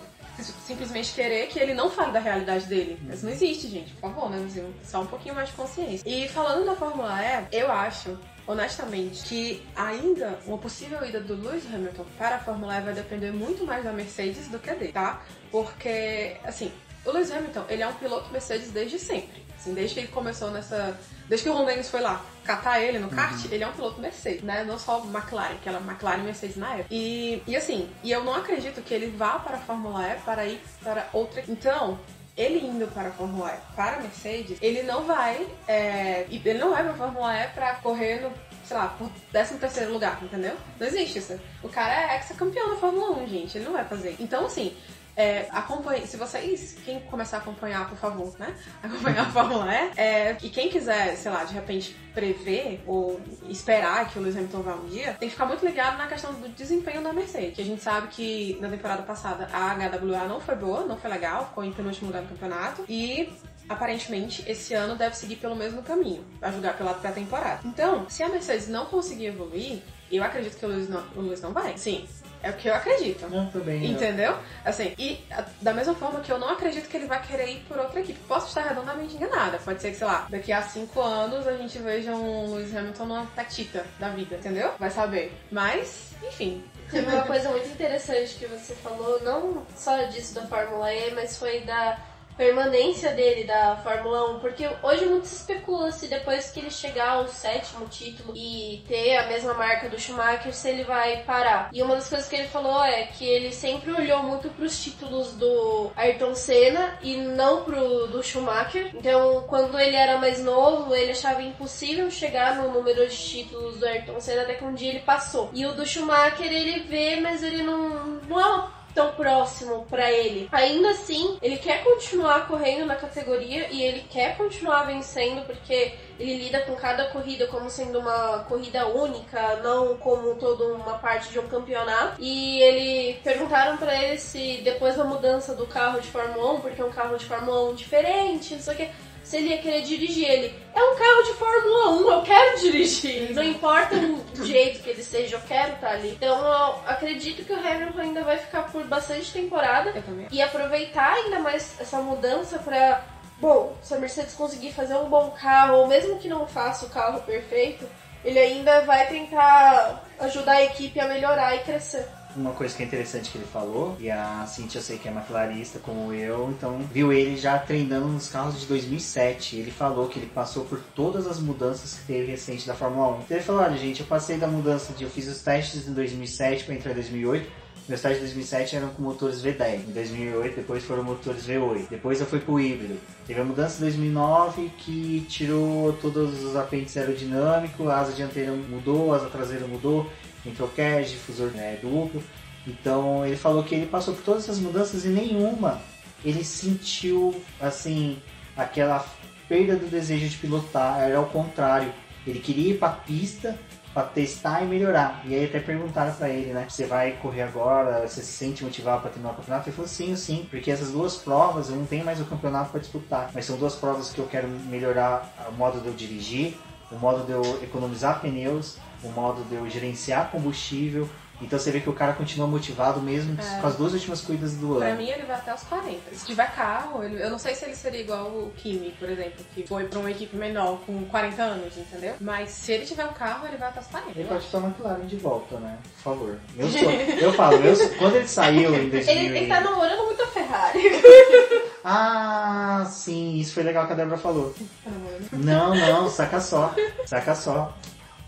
simplesmente querer que ele não fale da realidade dele. Isso não existe, gente. Por favor, né? Só um pouquinho mais de consciência. E falando da Fórmula E, eu acho honestamente, que ainda uma possível ida do Lewis Hamilton para a Fórmula E vai depender muito mais da Mercedes do que dele, tá? Porque, assim, o Lewis Hamilton, ele é um piloto Mercedes desde sempre. Assim, desde que ele começou nessa. Desde que o Ron Dennis foi lá catar ele no kart, uhum. ele é um piloto Mercedes, né? Não só McLaren, que era McLaren e Mercedes na época. E, e assim, e eu não acredito que ele vá para a Fórmula E para ir para outra. Então, ele indo para a Fórmula E para a Mercedes, ele não vai. É, ele não vai para a Fórmula E para correr no, sei lá, por 13 terceiro lugar, entendeu? Não existe isso. O cara é ex-campeão da Fórmula 1, gente. Ele não vai fazer. Então, assim, é, acompanhe, se vocês, quem começar a acompanhar, por favor, né? Acompanhar a Fórmula E, é, e quem quiser, sei lá, de repente prever ou esperar que o Lewis Hamilton vá um dia, tem que ficar muito ligado na questão do desempenho da Mercedes. Que a gente sabe que na temporada passada a HWA não foi boa, não foi legal, ficou em penúltimo lugar no campeonato. E aparentemente esse ano deve seguir pelo mesmo caminho, a julgar pela pré-temporada. Então, se a Mercedes não conseguir evoluir, eu acredito que o Lewis não, o Lewis não vai. Sim, é o que eu acredito.
Não, também.
Entendeu? Assim, e a- da mesma forma que eu não acredito que ele vai querer ir por outra equipe. Posso estar redondamente enganada. Pode ser que, sei lá, daqui a cinco anos a gente veja um Lewis Hamilton numa tatita da vida, entendeu? Vai saber. Mas, enfim.
Teve uma coisa muito interessante que você falou, não só disso da Fórmula E, mas foi da permanência dele da Fórmula 1, porque hoje muito se especula se depois que ele chegar ao sétimo título e ter a mesma marca do Schumacher, se ele vai parar. E uma das coisas que ele falou é que ele sempre olhou muito pros títulos do Ayrton Senna e não pro do Schumacher. Então, quando ele era mais novo, ele achava impossível chegar no número de títulos do Ayrton Senna, até que um dia ele passou. E o do Schumacher ele vê, mas ele não, não é uma tão próximo pra ele. Ainda assim, ele quer continuar correndo na categoria e ele quer continuar vencendo porque ele lida com cada corrida como sendo uma corrida única, não como toda uma parte de um campeonato. E ele perguntaram pra ele se depois da mudança do carro de Fórmula 1, porque é um carro de Fórmula 1 diferente, não sei o que, se ele ia querer dirigir ele. É um carro de Fórmula 1, eu quero dirigir. Não importa o jeito que ele seja, eu quero estar ali. Então eu acredito que o Hamilton ainda vai ficar por bastante temporada e aproveitar ainda mais essa mudança pra. Bom, se a Mercedes conseguir fazer um bom carro, ou mesmo que não faça o carro perfeito, ele ainda vai tentar ajudar a equipe a melhorar e crescer.
Uma coisa que é interessante que ele falou, e a Cintia eu sei que é McLarista como eu, então viu ele já treinando nos carros de 2007. Ele falou que ele passou por todas as mudanças que teve recente da Fórmula 1. Então ele falou, olha gente, eu passei da mudança de... Eu fiz os testes em 2007 para entrar em 2008. Meus testes de 2007 eram com motores V10. Em 2008 depois foram motores V8. Depois eu fui pro híbrido. Teve a mudança em 2009 que tirou todos os apêndices aerodinâmicos, a asa dianteira mudou, a asa traseira mudou, entrou cash, difusor né, duplo. Então ele falou que ele passou por todas essas mudanças e nenhuma ele sentiu assim aquela perda do desejo de pilotar, era ao contrário. Ele queria ir pra pista para testar e melhorar. E aí até perguntaram para ele, né? Você vai correr agora? Você se sente motivado para terminar o campeonato? Ele falou sim, sim, porque essas duas provas eu não tenho mais o campeonato para disputar, mas são duas provas que eu quero melhorar o modo de eu dirigir, o modo de eu economizar pneus, o modo de eu gerenciar combustível. Então você vê que o cara continua motivado mesmo
É.
com as duas últimas corridas do
Pra
ano.
mim, ele vai até os 40. Se tiver carro, ele- eu não sei se ele seria igual o Kimi, por exemplo, que foi pra uma equipe menor com 40 anos, entendeu? Mas se ele tiver um carro, ele vai até os 40.
Ele
eu
pode
acho.
tomar McLaren de volta, né? Por favor. Meu sonho. Eu falo, sonho- quando ele saiu em 2000
Ele, ele tá namorando muito a Ferrari.
Ah, sim, isso foi legal que a Débora falou.
Tá.
Não, não, saca só. Saca só.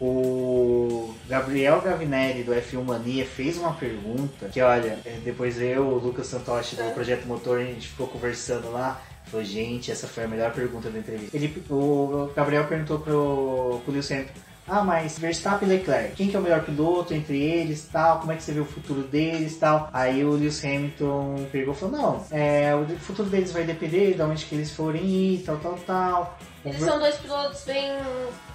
O Gabriel Gavinelli do F1 Mania fez uma pergunta que, olha, é, depois eu, o Lucas Santoshi do Projeto Motor, a gente ficou conversando lá. Falou, gente, essa foi a melhor pergunta da entrevista. Ele, o Gabriel perguntou pro, pro Lewis Hamilton, ah, mas Verstappen e Leclerc, quem que é o melhor piloto entre eles, tal, como é que você vê o futuro deles, tal. Aí o Lewis Hamilton pegou e falou, não, é, o futuro deles vai depender de onde que eles forem ir, tal, tal, tal.
Eles são dois pilotos bem.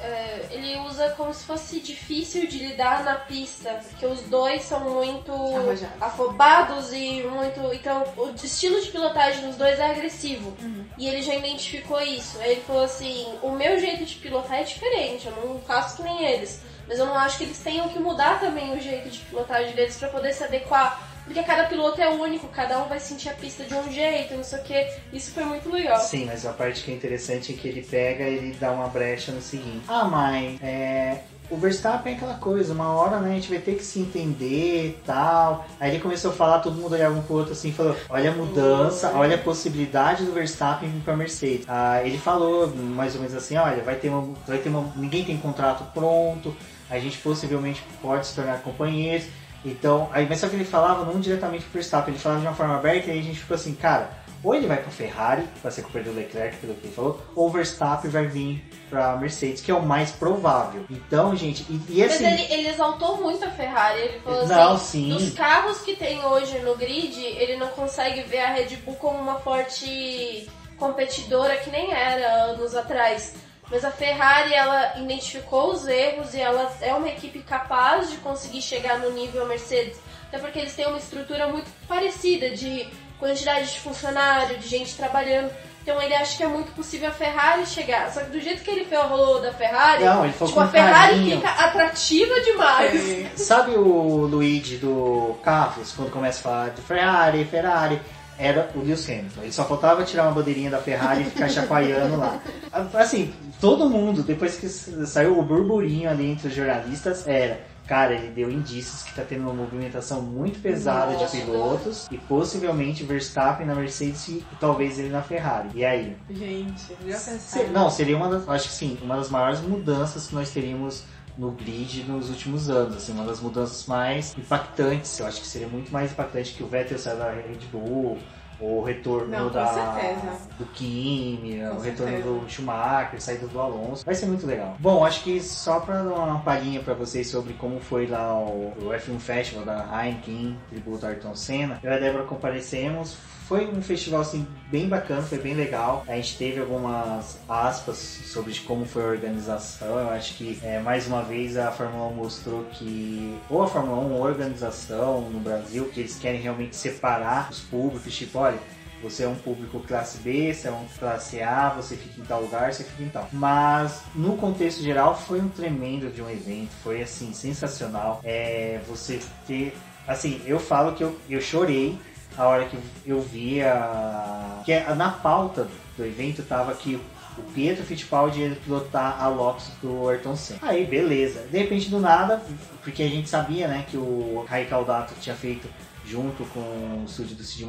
é, ele usa como se fosse difícil de lidar na pista, porque os dois são muito
Arrojados.
afobados e muito. Então, o estilo de pilotagem dos dois é agressivo.
Uhum.
E ele já identificou isso. Ele falou assim: o meu jeito de pilotar é diferente, eu não faço que nem eles. Mas eu não acho que eles tenham que mudar também o jeito de pilotagem deles pra poder se adequar. Porque cada piloto é único, cada um vai sentir a pista de um jeito, não sei o que. Isso foi muito legal.
Sim, mas a parte que é interessante é que ele pega e ele dá uma brecha no seguinte. Ah, mas é, o Verstappen é aquela coisa, uma hora né, a gente vai ter que se entender e tal. Aí ele começou a falar, todo mundo olhava um pro outro assim falou: olha a mudança, olha a possibilidade do Verstappen vir pra Mercedes. Ah, ele falou mais ou menos assim: olha, vai ter uma. Vai ter uma. Ninguém tem contrato pronto, a gente possivelmente pode se tornar companheiros. Então, aí, mas só que ele falava não diretamente pro Verstappen, ele falava de uma forma aberta e aí a gente ficou assim, cara, ou ele vai pra Ferrari, vai ser culpa do Leclerc, pelo que ele falou, ou o Verstappen vai vir pra Mercedes, que é o mais provável. Então, gente, e, e
Mas
assim...
ele, ele exaltou muito a Ferrari. Ele falou
Não,
assim:
sim.
dos carros que tem hoje no grid, ele não consegue ver a Red Bull como uma forte competidora que nem era anos atrás. Mas a Ferrari, ela identificou os erros e ela é uma equipe capaz de conseguir chegar no nível Mercedes. Até porque eles têm uma estrutura muito parecida de quantidade de funcionário, de gente trabalhando. Então ele acha que é muito possível a Ferrari chegar. Só que do jeito que ele falou da Ferrari,
Não, ele falou
tipo, a Ferrari
carinho.
fica atrativa demais.
É.
Sabe o Luigi do Carros, quando começa a falar de Ferrari, Ferrari? Era o Lewis Hamilton. Ele só faltava tirar uma bandeirinha da Ferrari e ficar chacoalhando lá. Assim, todo mundo, depois que saiu o burburinho ali entre os jornalistas, era. Cara, ele deu indícios que tá tendo uma movimentação muito pesada
Nossa.
de pilotos e possivelmente Verstappen na Mercedes e talvez ele na Ferrari. E aí?
Gente, já
Se-
pensaram?
não, seria uma das, acho que sim, uma das maiores mudanças que nós teríamos no grid nos últimos anos, assim, uma das mudanças mais impactantes. Eu acho que seria muito mais impactante que o Vettel sair da Red Bull, ou o retorno
Não,
da,
certeza.
do Kimi,
Com
o retorno
certeza.
do Schumacher, saída do Alonso. Vai ser muito legal. Bom, acho que só pra dar uma palhinha pra vocês sobre como foi lá o, o F1 Festival da Heineken, tributo a Ayrton Senna, eu e a Débora comparecemos. Foi um festival assim bem bacana, foi bem legal. A gente teve algumas aspas sobre como foi a organização. Eu acho que é, mais uma vez a Fórmula 1 mostrou que ou a Fórmula 1 ou a organização no Brasil que eles querem realmente separar os públicos, tipo, olha, você é um público classe B, você é um classe A, você fica em tal lugar, você fica em tal. Mas no contexto geral foi um tremendo de um evento, foi assim sensacional. É, você ter, assim, eu falo que eu, eu chorei a hora que eu vi a que é, na pauta do evento tava que o Pietro Fittipaldi ia pilotar a Lotus do Ayrton Senna. Aí, beleza. De repente, do nada, porque a gente sabia, né, que o Rai Caldato tinha feito junto com o estúdio do Cid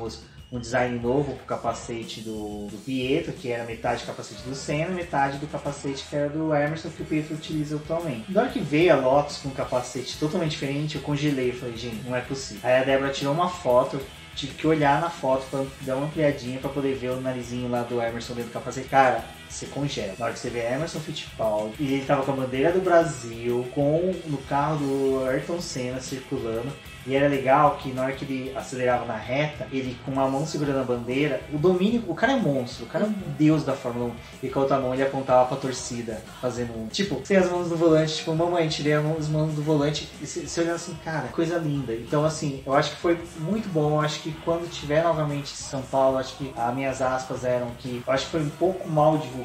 um design novo pro capacete do, do Pietro, que era metade do capacete do Senna, metade do capacete que era do Emerson, que o Pietro utiliza atualmente. Na hora que veio a Lotus com um capacete totalmente diferente, eu congelei, eu falei, gente, não é possível. Aí a Débora tirou uma foto, tive que olhar na foto pra dar uma ampliadinha pra poder ver o narizinho lá do Emerson dentro do capacete. Cara, você congela. Na hora que você vê Emerson Fittipaldi, e ele tava com a bandeira do Brasil, com no carro do Ayrton Senna circulando. E era legal que na hora que ele acelerava na reta, ele com uma mão segurando a bandeira, o domínio, o cara é monstro, o cara é um deus da Fórmula 1. E com a outra mão ele apontava pra torcida, fazendo um. Tipo, sem as mãos do volante, tipo, mamãe, tirei as mãos- do volante. E você olhando assim, cara, coisa linda. Então, assim, eu acho que foi muito bom. Eu acho que quando tiver novamente São Paulo, acho que as minhas aspas eram que. Eu acho que foi um pouco mal divulgado,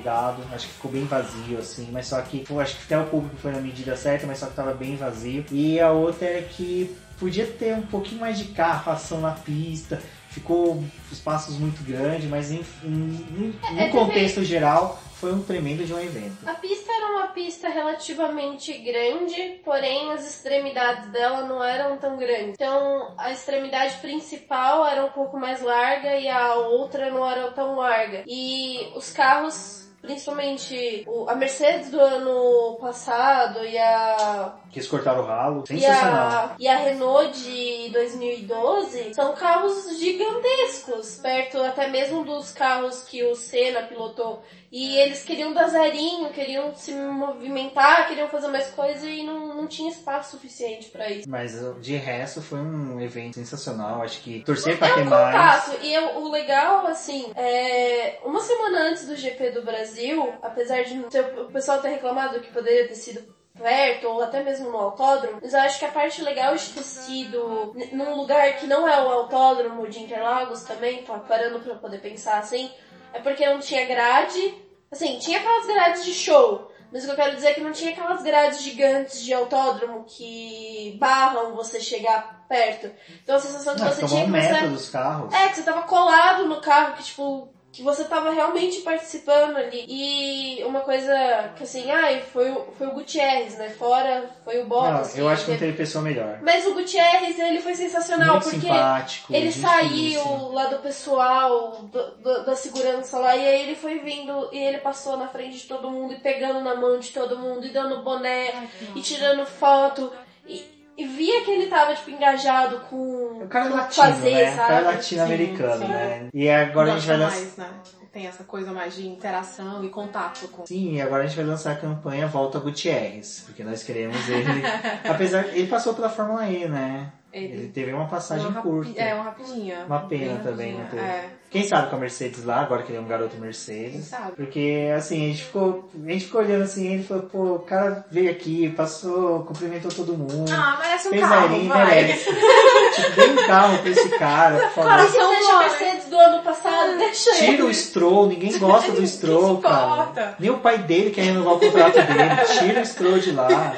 acho que ficou bem vazio, assim, mas só que. Eu acho que até o público foi na medida certa, mas só que tava bem vazio. E a outra é que podia ter um pouquinho mais de carro, ação na pista. Ficou espaços muito grandes, mas em, em- no
É,
contexto geral foi um tremendo de um evento.
A pista era uma pista relativamente grande, porém as extremidades dela não eram tão grandes. Então a extremidade principal era um pouco mais larga e a outra não era tão larga. E os carros, principalmente o- a Mercedes do ano passado e a
Quis cortar o ralo,
e
sensacional.
a, e a Renault de 2012 são carros gigantescos, perto até mesmo dos carros que o Senna pilotou. E eles queriam dar zerinho, queriam se movimentar, queriam fazer mais coisa e não, não tinha espaço suficiente pra isso.
Mas de resto foi um evento sensacional. Acho que torcer
É
pra ter
um
mais.
contato. E eu- o legal, assim, é, uma semana antes do GP do Brasil, apesar de não ter- o pessoal ter reclamado que poderia ter sido perto ou até mesmo no autódromo, mas eu acho que a parte legal de ter sido num lugar que não é o autódromo de Interlagos também, pa- parando pra poder pensar assim, é porque não tinha grade, assim, tinha aquelas grades de show, mas o que eu quero dizer é que não tinha aquelas grades gigantes de autódromo que barram você chegar perto. Então a sensação que
Não,
você tinha
um
que você
metro dos carros.
é, que você tava colado no carro, que tipo, que você tava realmente participando ali. E uma coisa que assim, ai, foi, o- foi o Gutierrez, né? Fora foi o
Não,
Bottas.
eu acho que não
teve-
pessoa melhor.
Mas o Gutierrez, ele foi sensacional,
Muito
porque
simpático.
ele saiu lá do pessoal, do- do- da segurança lá, e aí ele foi vindo e ele passou na frente de todo mundo e pegando na mão de todo mundo e dando boné
Ai,
e tirando foto. E e via que ele tava, tipo, engajado com
O cara é
com
latino,
fazer,
né? O cara é
sabe?
latino-americano,
Sim, sim.
né? E agora a gente
Gosta
vai lançar.
mais, né? Tem essa coisa mais de interação e contato com.
Sim, e agora a gente vai lançar a campanha Volta Gutierrez, porque nós queremos ele. Apesar ele passou pela Fórmula E, né? Ele,
Ele-
teve uma passagem
Uma rapi-
curta.
É, uma rapidinha.
Uma pena
Bem
também,
rapidinha,
não teve.
É,
Quem sabe com a Mercedes lá, agora que ele é um garoto
quem
Mercedes.
sabe.
Porque assim, a gente ficou. A gente ficou olhando assim, ele falou, pô, o cara veio aqui, passou, cumprimentou todo mundo.
Ah, merece um
fez
carro, vai.
merece. tipo, dê um carro pra esse cara, por favor.
Coração
Então deixa a
mole.
Mercedes do ano passado, deixa
Tira
ele.
o Stroll, ninguém gosta do Stroll, cara.
importa?
Nem o pai dele quer renovar o contrato dele. Tira o Stroll de lá.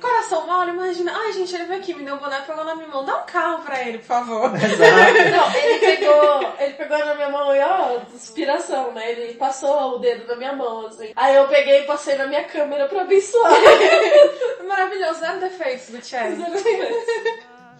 Coração mole, imagina. Ai, gente, ele veio aqui, me deu um boné, pegou na minha mão. Dá um carro pra ele, por favor.
Exato.
Não, ele pegou, pegou na minha mão e ó, inspiração, né? Ele passou o dedo na minha mão, assim. Aí eu peguei e passei na minha câmera pra abençoar.
Maravilhoso, zero defeitos, Gutierrez.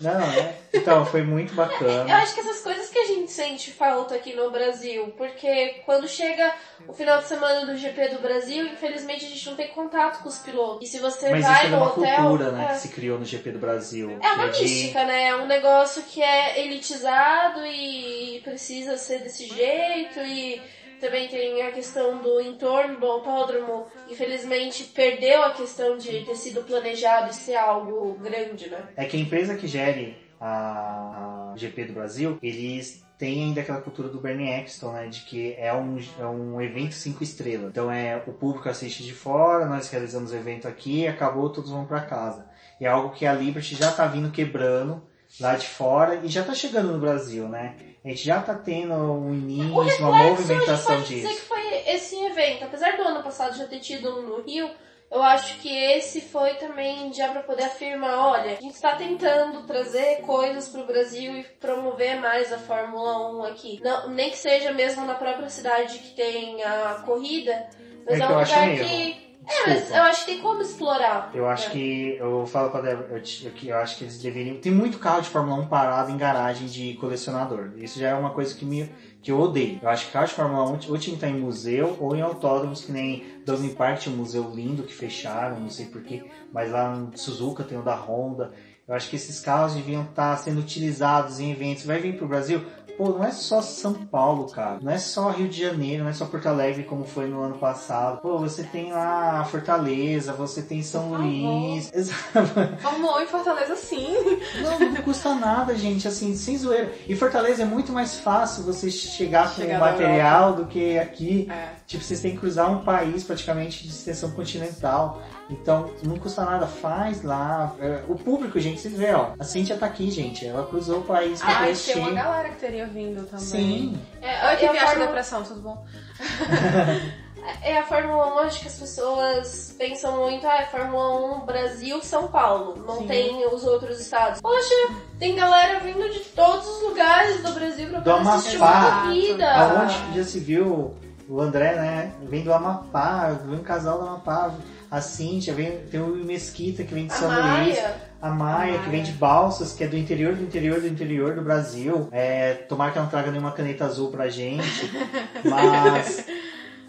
Não, né? Então, foi muito
Eu
bacana.
acho que essas coisas que a gente sente falta aqui no Brasil, porque quando chega o final de semana do GP do Brasil, infelizmente a gente não tem contato com os pilotos. E se você
Mas
vai
isso é
no
uma
hotel.
cultura, né,
é.
que se criou no GP do Brasil.
É uma
que de-
mística, né? É um negócio que é elitizado e precisa ser desse jeito e também tem a questão do entorno do autódromo. Infelizmente perdeu a questão de ter sido planejado e ser algo grande, né?
É que a empresa que gere a, a GP do Brasil, eles têm ainda aquela cultura do Bernie Eccleston, né? De que é um, é um evento cinco estrelas. Então é o público assiste de fora, nós realizamos o evento aqui, acabou, todos vão para casa. E é algo que a Liberty já tá vindo quebrando lá de fora e já tá chegando no Brasil, né? A gente já tá tendo um início, uma
Reflexo, a gente
movimentação
pode dizer que
disso.
foi esse evento. Apesar do ano passado já ter tido um no Rio, eu acho que esse foi também já para poder afirmar, olha, a gente está tentando trazer coisas para o Brasil e promover mais a Fórmula 1 aqui. Não, nem que seja mesmo na própria cidade que tem a corrida, mas
É
é,
que
um lugar
meio.
Que... É, mas
Desculpa.
eu acho que tem como explorar.
Eu acho
É.
que, eu falo pra Débora, eu, eu eu acho que eles deveriam. Tem muito carro de Fórmula 1 parado em garagem de colecionador. Isso já é uma coisa que, me, que eu odeio. Eu acho que carro de Fórmula 1 ou tinha que estar em museu ou em autódromos, que nem Dublin Park tinha um museu lindo que fecharam, não sei porquê, mas lá no Suzuka tem o da Honda. Eu acho que esses carros deviam estar sendo utilizados em eventos. Vai vir pro Brasil? Pô, não é só São Paulo, cara. Não é só Rio de Janeiro, não é só Porto Alegre como foi no ano passado. Pô, você tem lá Fortaleza, você tem São
Por
Luís.
1 em Fortaleza, sim.
Não, não custa nada, gente, assim, sem zoeira. E Fortaleza é muito mais fácil você chegar com
Chegar
material do que aqui.
É.
Tipo, vocês têm que cruzar um país praticamente de extensão continental. Então, não custa nada, faz lá. É, O público, gente, vocês veem, ó. A Cintia tá aqui, gente. Ela cruzou o país pra
Ah,
assistir.
tem uma galera que teria vindo também.
Sim.
É,
Oi, que
é a
viagem depressão, tudo bom?
É a Fórmula 1, acho que as pessoas pensam muito, ah, é Fórmula 1 Brasil, São Paulo, não
Sim.
tem os outros estados. Poxa, tem galera vindo de todos os lugares do Brasil pra
Do
poder assistir uma corrida.
Aonde já se viu o André, né? Vem do Amapá, vem um casal do Amapá. A Cintia, vem, tem o Mesquita que vem de
A
São Luís.
Maia.
A Maia,
A
que vem de Balsas, que é do interior do interior do interior do Brasil. É, tomara que ela não traga nenhuma caneta azul pra gente. Mas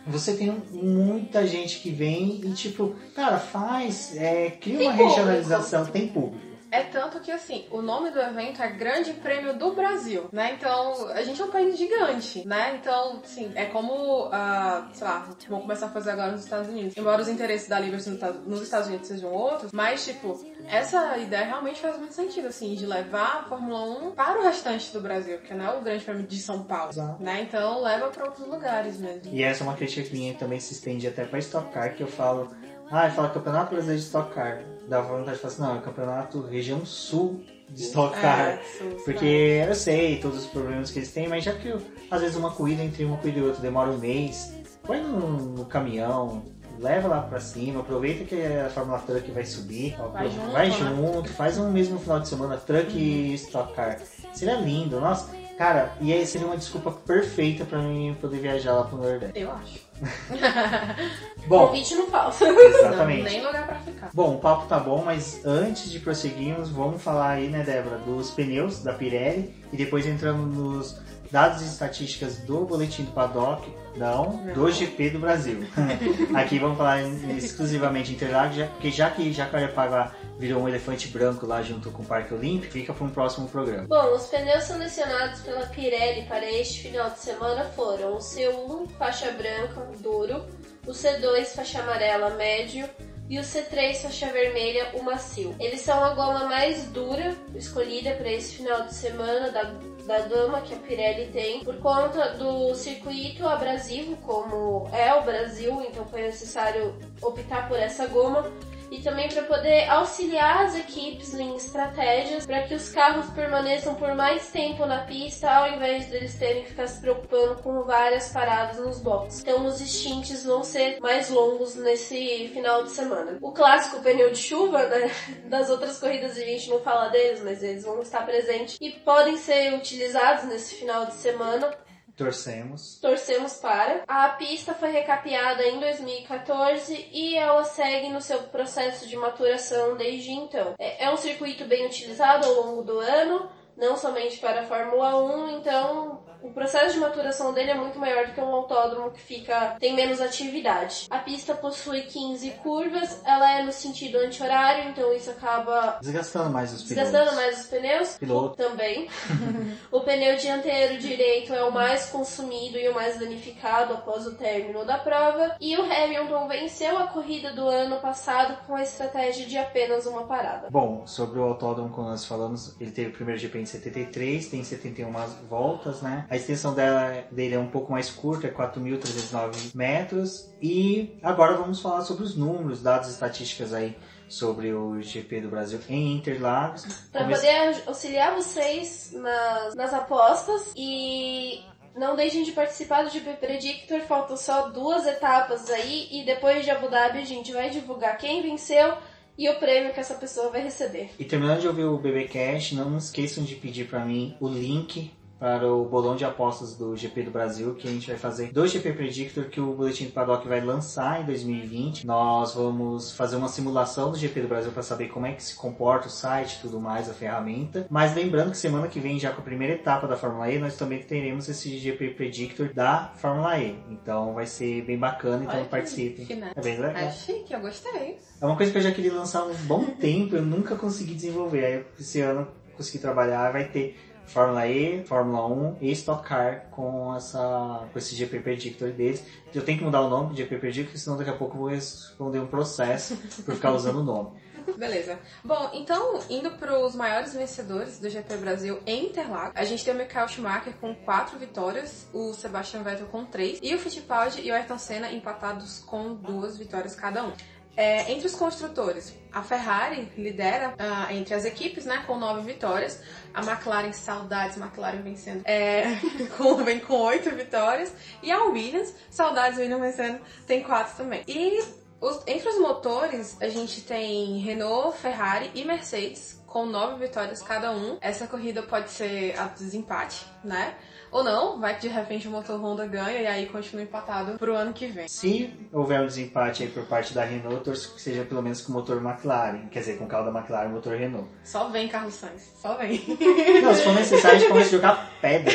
você tem muita gente que vem e, tipo, cara, faz, é, cria
Tem
uma
público.
regionalização, tem público.
É tanto que, assim, o nome do evento é Grande Prêmio do Brasil, né? Então, a gente é um país gigante, né? Então, assim, é como, ah, sei lá, vão começar a fazer agora nos Estados Unidos. Embora os interesses da Liberty nos Estados- Unidos sejam outros, mas, tipo, essa ideia realmente faz muito sentido, assim, de levar a Fórmula 1 para o restante do Brasil, que não é o Grande Prêmio de São Paulo,
Exato.
né? Então, leva para outros lugares mesmo.
E essa é uma crítica minha que também se estende até pra Stock Car, que eu falo, ah, fala Campeonato Brasileiro de Stock Car. Dá vontade de falar assim, não, é Campeonato Região Sul de Stock Car.
É,
Porque eu sei todos os problemas que eles têm, mas já que às vezes uma corrida entre uma corrida e outra demora um mês, põe no, no caminhão, leva lá pra cima, aproveita que a Fórmula Truck vai subir,
Vai junto,
vai
né?
junto, faz um mesmo final de semana Truck e Stock Car. Seria lindo, nossa. Cara, e aí seria uma desculpa perfeita pra mim poder viajar lá pro Nordeste.
Eu acho.
Bom,
Convite não falta.
exatamente.
Não, nem lugar pra ficar.
Bom, o papo tá bom, mas antes de prosseguirmos, vamos falar aí, né, Débora, dos pneus da Pirelli e depois entramos nos dados e estatísticas do boletim do paddock, não, do
Não.
GP do Brasil. Aqui vamos falar exclusivamente Interlagos, já- porque já que Jacarepaguá virou um elefante branco lá junto com o Parque Olímpico, fica para um próximo programa.
Bom, os pneus selecionados pela Pirelli para este final de semana foram o C1 faixa branca duro, o C2 faixa amarela médio e o C3 faixa vermelha o macio. Eles são a goma mais dura escolhida para esse final de semana da, da gama que a Pirelli tem por conta do circuito abrasivo, como é o Brasil, então foi necessário optar por essa goma e também para poder auxiliar as equipes em estratégias para que os carros permaneçam por mais tempo na pista, ao invés deles terem que ficar se preocupando com várias paradas nos boxes. Então os stints vão ser mais longos nesse final de semana. O clássico pneu de chuva, né? Das outras corridas a gente não fala deles, mas eles vão estar presentes e podem ser utilizados nesse final de semana
Torcemos.
torcemos para. A pista foi recapeada em 2014 e ela segue no seu processo de maturação desde então. É é um circuito bem utilizado ao longo do ano, não somente para a Fórmula 1, então o processo de maturação dele é muito maior do que um autódromo que fica tem menos atividade. A pista possui 15 curvas, ela é no sentido anti-horário, então isso acaba
Desgastando mais os pilotos.
Desgastando mais os pneus?
Piloto.
Também. o pneu dianteiro direito é o mais consumido e o mais danificado após o término da prova. E o Hamilton venceu a corrida do ano passado com a estratégia de apenas uma parada.
Bom, sobre o autódromo, como nós falamos, ele teve o primeiro GP em 73, tem 71 voltas, né? A extensão dela, dele é um pouco mais curta, é 4.309 metros. E agora vamos falar sobre os números, dados e estatísticas aí sobre o GP do Brasil em Interlagos.
Para
Come-
poder auxiliar vocês nas, nas apostas e. Não deixem de participar do GP Predictor, faltam só duas etapas aí e depois de Abu Dhabi a gente vai divulgar quem venceu e o prêmio que essa pessoa vai receber.
E terminando de ouvir o BB Cash, não esqueçam de pedir para mim o link para o bolão de apostas do GP do Brasil, que a gente vai fazer do GP Predictor, que o Boletim do Paddock vai lançar em 2020. Nós vamos fazer uma simulação do GP do Brasil para saber como é que se comporta o site e tudo mais, a ferramenta. Mas lembrando que semana que vem, já com a primeira etapa da Fórmula E, nós também teremos esse GP Predictor da Fórmula E. Então vai ser bem bacana, então
Olha
participem.
finesse.
É bem legal.
É chique, eu gostei.
É uma coisa que eu já queria lançar há um bom tempo, eu nunca consegui desenvolver. Aí esse ano consegui trabalhar, vai ter Fórmula E, Fórmula 1 e Stock Car com, essa, com esse GP Predictor deles. Eu tenho que mudar o nome do GP Predictor, senão daqui a pouco eu vou responder um processo por ficar usando o nome.
Beleza. Bom, então, indo para os maiores vencedores do GP Brasil em Interlagos, a gente tem o Michael Schumacher com quatro vitórias, o Sebastian Vettel com três, e o Fittipaldi e o Ayrton Senna empatados com duas vitórias cada um. É, entre os construtores, a Ferrari lidera ah, entre as equipes, né, com nove vitórias. A McLaren, saudades, McLaren vencendo, é, com- vem com oito vitórias. E a Williams, saudades, Williams vencendo, tem quatro também. E os- entre os motores, a gente tem Renault, Ferrari e Mercedes, com nove vitórias cada um. Essa corrida pode ser a desempate, né? Ou não, vai que de repente o motor Honda ganha e aí continua empatado pro ano que vem.
Se houver um desempate aí por parte da Renault, eu torço que seja pelo menos com o motor McLaren. Quer dizer, com o carro da McLaren e o motor Renault.
Só vem Carlos Sainz, só vem.
Não, se for necessário, a gente começa a jogar pedra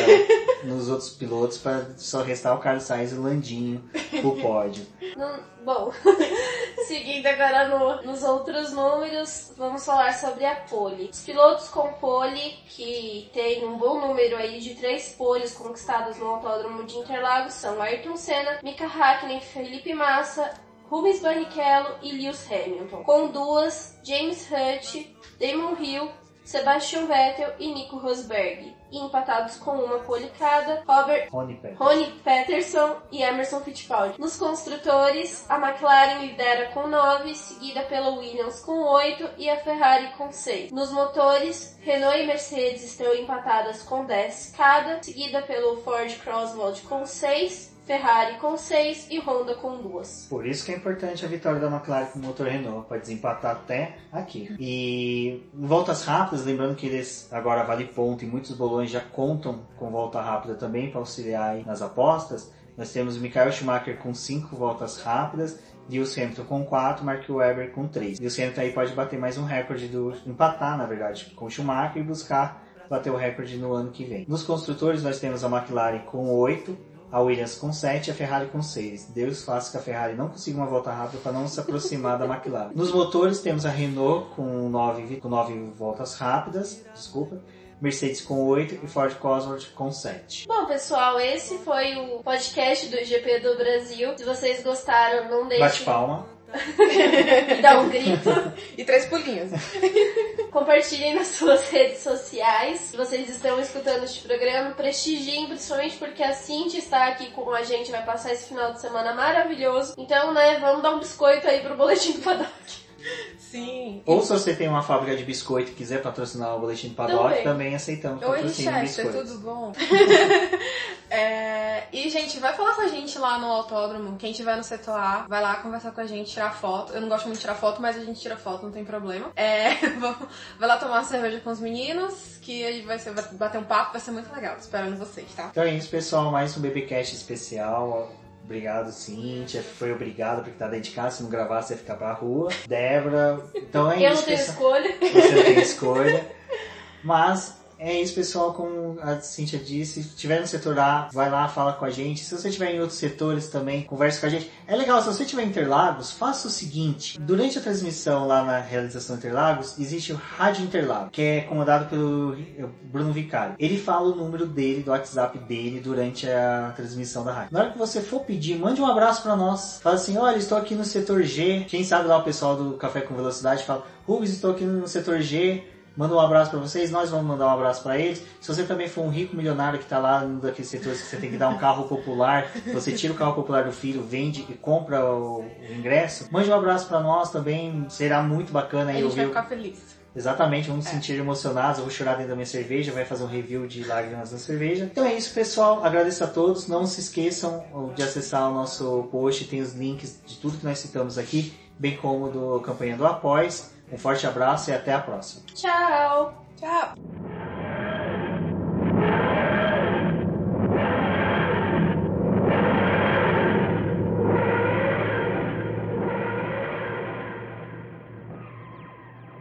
nos outros pilotos para só restar o Carlos Sainz e o Landinho pro pódio.
Não- bom, seguindo agora no- nos outros números, vamos falar sobre a pole. Os pilotos com pole, que tem um bom número aí de três poles conquistadas no Autódromo de Interlagos, são Ayrton Senna, Mika Hakkinen, Felipe Massa, Rubens Barrichello e Lewis Hamilton. Com duas, James Hunt, Damon Hill, Sebastian Vettel e Nico Rosberg. E empatados com uma pole cada, Robert
Rony
Peterson e Emerson Fittipaldi. Nos construtores, a McLaren lidera com 9, seguida pela Williams com 8 e a Ferrari com 6. Nos motores, Renault e Mercedes estão empatadas com 10 cada, seguida pelo Ford Crossroad com 6, Ferrari com 6 e Honda com 2.
Por isso que é importante a vitória da McLaren com o motor Renault, para desempatar até aqui. E voltas rápidas, lembrando que eles agora vale ponto e muitos bolões já contam com volta rápida também para auxiliar nas apostas. nós temos Michael Schumacher com 5 voltas rápidas, Lewis Hamilton com 4, Mark Webber com 3. Lewis Hamilton aí pode bater mais um recorde do empatar, na verdade, com o Schumacher e buscar bater o recorde no ano que vem. Nos construtores nós temos a McLaren com 8, a Williams com 7 e a Ferrari com 6. Deus faça que a Ferrari não consiga uma volta rápida para não se aproximar da McLaren. Nos motores temos a Renault com 9, com 9 voltas rápidas, desculpa. Mercedes com 8 e Ford Cosworth com 7.
Bom, pessoal, esse foi o podcast do GP do Brasil. Se vocês gostaram, não deixem...
Bate palma.
E dá um grito.
e três pulinhos.
Compartilhem nas suas redes sociais. Se vocês estão escutando este programa, prestigiem, principalmente porque a Cintia está aqui com a gente, vai passar esse final de semana maravilhoso. Então, né, vamos dar um biscoito aí pro boletim do paddock.
Sim.
Ou se você tem uma fábrica de biscoito e quiser patrocinar o Boletim do Paddock, também, também aceitamos
Oi,
patrocínio de biscoito.
tudo bom? é, e, gente, vai falar com a gente lá no autódromo. Quem tiver no setor A, vai lá conversar com a gente, tirar foto. Eu não gosto muito de tirar foto, mas a gente tira foto, não tem problema. É, vai lá tomar uma cerveja com os meninos, que a gente vai, ser, vai bater um papo, vai ser muito legal. Esperando vocês, tá?
Então é isso, pessoal. Mais um BBcast especial. Obrigado, Cíntia. Foi obrigado porque tá dentro de casa. Se não gravar, você ia ficar pra rua. Débora. Então é
Eu
isso.
não tenho
pessoal.
escolha.
Você não tem escolha. Mas é isso, pessoal. Como a Cíntia disse, se tiver no setor A, vai lá, fala com a gente. Se você estiver em outros setores também, converse com a gente. É legal, se você estiver em Interlagos, faça o seguinte. Durante a transmissão lá na realização Interlagos, existe o Rádio Interlagos, que é comandado pelo Bruno Vicari. Ele fala o número dele, do WhatsApp dele, durante a transmissão da rádio. Na hora que você for pedir, mande um abraço para nós. Fala assim, olha, estou aqui no setor G. Quem sabe lá o pessoal do Café com Velocidade fala, Rubens, estou aqui no setor G. Manda um abraço para vocês, nós vamos mandar um abraço para eles. Se você também for um rico milionário que está lá num daqueles setores que você tem que dar um carro popular, você tira o carro popular do filho, vende e compra o, ingresso, mande um abraço para nós também, será muito bacana
A
aí
gente vai
ouvir.
ficar feliz.
Exatamente, vamos nos sentir emocionados. Eu vou chorar dentro da minha cerveja, vai fazer um review de lágrimas na cerveja. Então é isso, pessoal. Agradeço a todos. Não se esqueçam de acessar o nosso post, tem os links de tudo que nós citamos aqui, bem como do campanha do Após. Um forte abraço e até a próxima.
Tchau!
Tchau!